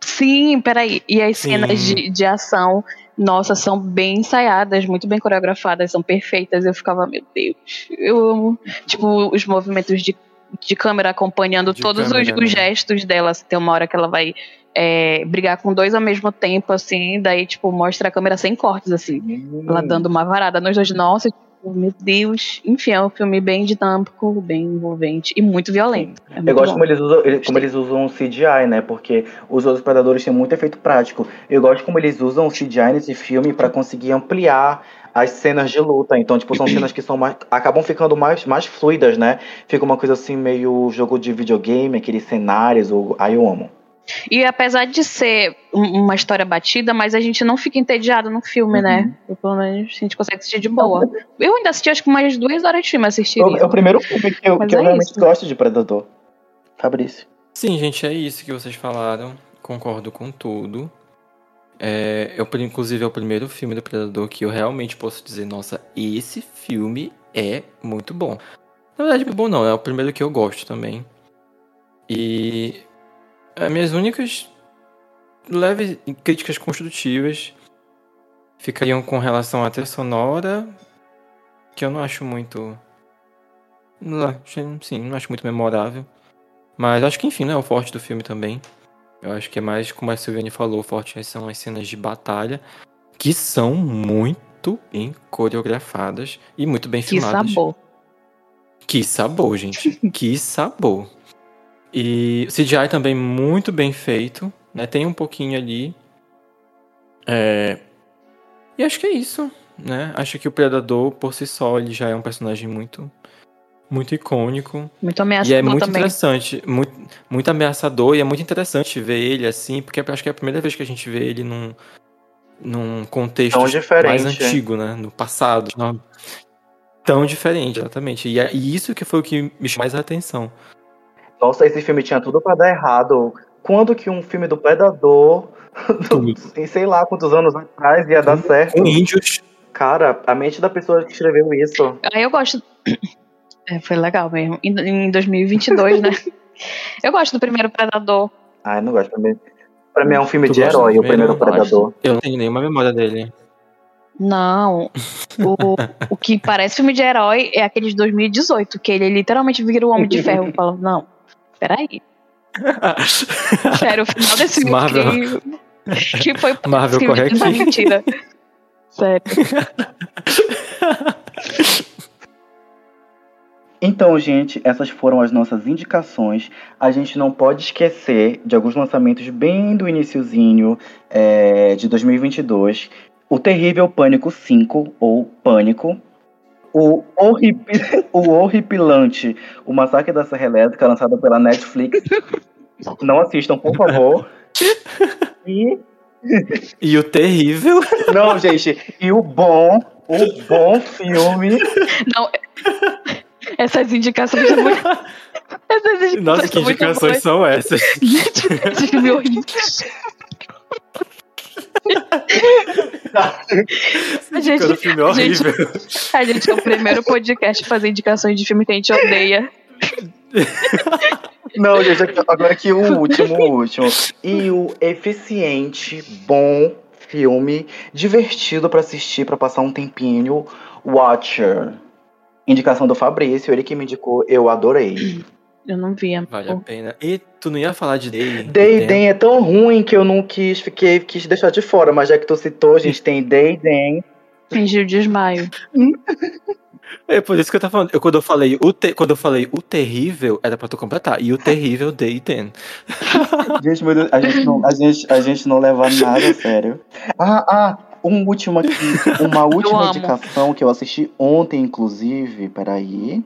Sim, peraí. E as
Sim.
cenas de, de ação, nossa, são bem ensaiadas, muito bem coreografadas, são perfeitas. Eu ficava, meu Deus. Eu amo. Tipo, os movimentos de, de câmera acompanhando
De
todos os,
câmera,
os
né?
gestos dela. Assim, Tem uma hora que ela vai é, brigar com dois ao mesmo tempo, assim, daí, tipo, mostra a câmera sem cortes, assim.
Hum.
Ela dando uma varada nos dois. Nossa, meu Deus. Enfim, é um filme bem dinâmico, bem envolvente e muito violento. É muito
Eu gosto
bom.
como eles, usam, ele- como eles usam o CGI, né? Porque os outros predadores têm muito efeito prático. Eu gosto como eles usam o CGI nesse filme pra conseguir ampliar as cenas de luta. Então, tipo, são cenas que são mais, acabam ficando mais, mais fluidas, né? Fica uma coisa assim, meio jogo de videogame, aqueles cenários. Ou... Aí eu amo.
E apesar de ser um- uma história batida, mas a gente não fica entediado no filme,
Uhum.
né? Eu, pelo menos a gente consegue assistir de boa. Eu ainda assisti acho que umas duas horas de filme
É o,
assistiria.
é o primeiro filme que eu,
Mas
que eu
é
realmente
isso.
gosto de Predador. Fabrício.
Sim, gente, é isso que vocês falaram. Concordo com tudo. É, eu, inclusive, é o primeiro filme do Predador que eu realmente posso dizer, nossa, esse filme é muito bom. Na verdade, bom não, é o primeiro que eu gosto também. E as minhas únicas leves críticas construtivas ficariam com relação à trilha sonora, que eu não acho muito. Não Sim, não acho muito memorável. Mas acho que, enfim, né, é o forte do filme também. Eu acho que é mais, como a Silviane falou, o forte são as cenas de batalha, que são muito bem coreografadas e muito bem
Que
filmadas.
sabor.
Que sabor, gente. que sabor. E o CGI também muito bem feito, né? Tem um pouquinho ali. É... E acho que é isso, né? Acho que o Predador, por si só, ele já é um personagem muito, muito icônico.
Muito ameaçador
E é muito
também.
interessante, muito, muito ameaçador, e é muito interessante ver ele assim, porque acho que é a primeira vez que a gente vê ele num, num contexto
Tão diferente,
mais
é.
antigo, né? No passado. não- Tão diferente, exatamente. E, é, e isso que foi o que me chamou mais a atenção.
Nossa, esse filme tinha tudo pra dar errado. Quando que um filme do Predador, em sei lá quantos anos atrás, ia dar certo?
Com índios,
Cara, a mente da pessoa que escreveu isso.
Aí eu gosto. É, foi legal mesmo. Em, em 2022, né? Eu gosto do primeiro Predador.
Ai, não gosto. Pra mim, pra mim é um filme
Tu
de herói, o primeiro
primeiro?
Predador.
Eu não tenho nenhuma memória dele.
Não. O, o que parece filme de herói é aquele de 2018, que ele literalmente vira o Homem de Ferro. Eu falo, não, peraí. Sério, o final desse filme
Marvel.
que, que foi
Marvel,
filme
corre
de
aqui.
mentira. Sério.
Então, gente, essas foram as nossas indicações. A gente não pode esquecer de alguns lançamentos bem do iniciozinho é, de 2022. O Terrível Pânico 5, ou Pânico. O, horripi- o Horripilante, O Massacre da Serra Elétrica, lançado pela Netflix. Não assistam, por favor. E
E o terrível.
Não, gente, e o bom, o bom filme.
Não, essas indicações são muito. Essas indicações
Nossa, que
são
indicações
boas.
são essas?
Gente, esse filme é horrível. A gente,
Indicando filme
a gente-
horrível.
a gente é o primeiro podcast a fazer indicações de filme que a gente odeia.
Não, gente, agora aqui o último, o último. E o eficiente, bom filme, divertido pra assistir, pra passar um tempinho, Watcher. Indicação do Fabrício, ele que me indicou, eu adorei.
Eu não via.
Vale a pena. E tu não ia falar de Day?
Day Den é tão ruim que eu não quis, fiquei, quis deixar de fora, mas já que tu citou, a gente tem Day Den.
Fingiu desmaio.
É por isso que eu tava falando. Eu, quando, eu falei o te- quando eu falei o terrível, era pra tu completar. E o terrível Day 10.
Gente, meu Deus, a gente não, a gente, a gente não leva nada a sério. Ah, ah, um último aqui, uma última indicação que eu assisti ontem, inclusive, peraí,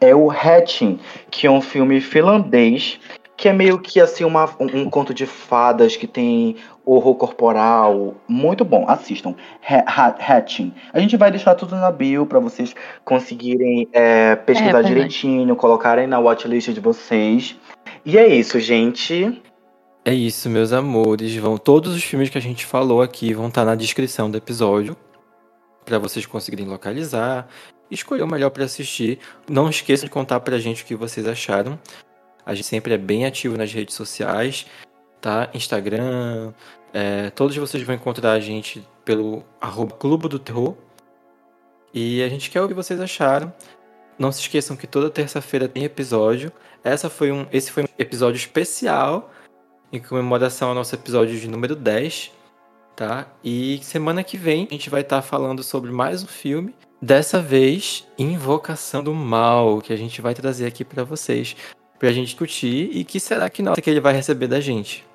é o Hatching, que é um filme finlandês, que é meio que assim uma, um, um conto de fadas que tem horror corporal, muito bom, assistam, Ha- Ha- Hatching. A gente vai deixar tudo na bio pra vocês conseguirem é, pesquisar
verdade.
direitinho, colocarem na watchlist de vocês. E é isso, gente.
É isso, meus amores. Vão todos os filmes que a gente falou aqui vão estar na descrição do episódio Pra vocês conseguirem localizar, escolher o melhor pra assistir. Não esqueçam de contar pra gente o que vocês acharam. A gente sempre é bem ativo nas redes sociais, tá? Instagram, é, todos vocês vão encontrar a gente pelo arroba Clube do Terror. E a gente quer o que vocês acharam. Não se esqueçam que toda terça-feira tem episódio. Essa foi um, esse foi um episódio especial em comemoração ao nosso episódio de número 10, tá? E semana que vem a gente vai estar falando sobre mais um filme, dessa vez Invocação do Mal, que a gente vai trazer aqui pra vocês, pra gente discutir e que será que nota que ele vai receber da gente.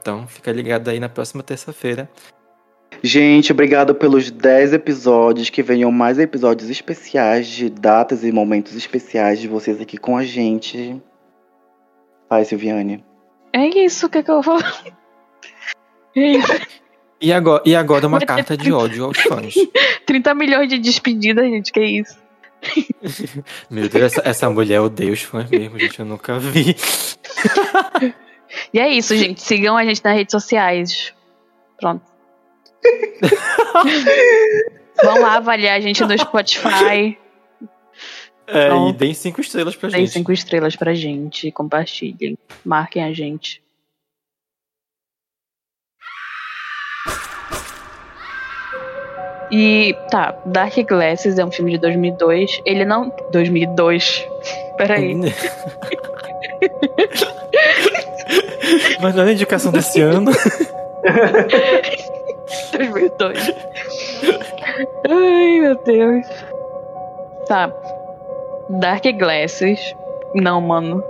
Então, fica ligado aí na próxima terça-feira.
Gente, obrigado pelos 10 episódios. Que venham mais episódios especiais de datas e momentos especiais de vocês aqui com a gente. Vai, Silviane.
É isso, o que, que eu vou. É isso.
E agora, e agora uma carta de ódio aos fãs.
30 milhões de despedidas, gente, que isso.
Meu Deus, essa, essa mulher odeia os fãs mesmo, gente. Eu nunca vi.
E é isso, gente. Sigam a gente nas redes sociais. Pronto. Vão lá avaliar a gente no Spotify.
É,
Então,
e deem cinco estrelas pra
Deem
gente.
cinco estrelas pra gente. Compartilhem. Marquem a gente. E tá, Dark Glasses é um filme de 2002. Ele não. 2002. Peraí.
Mas não é indicação desse ano.
2002. Ai, meu Deus. Tá. Dark Glasses. Não, mano.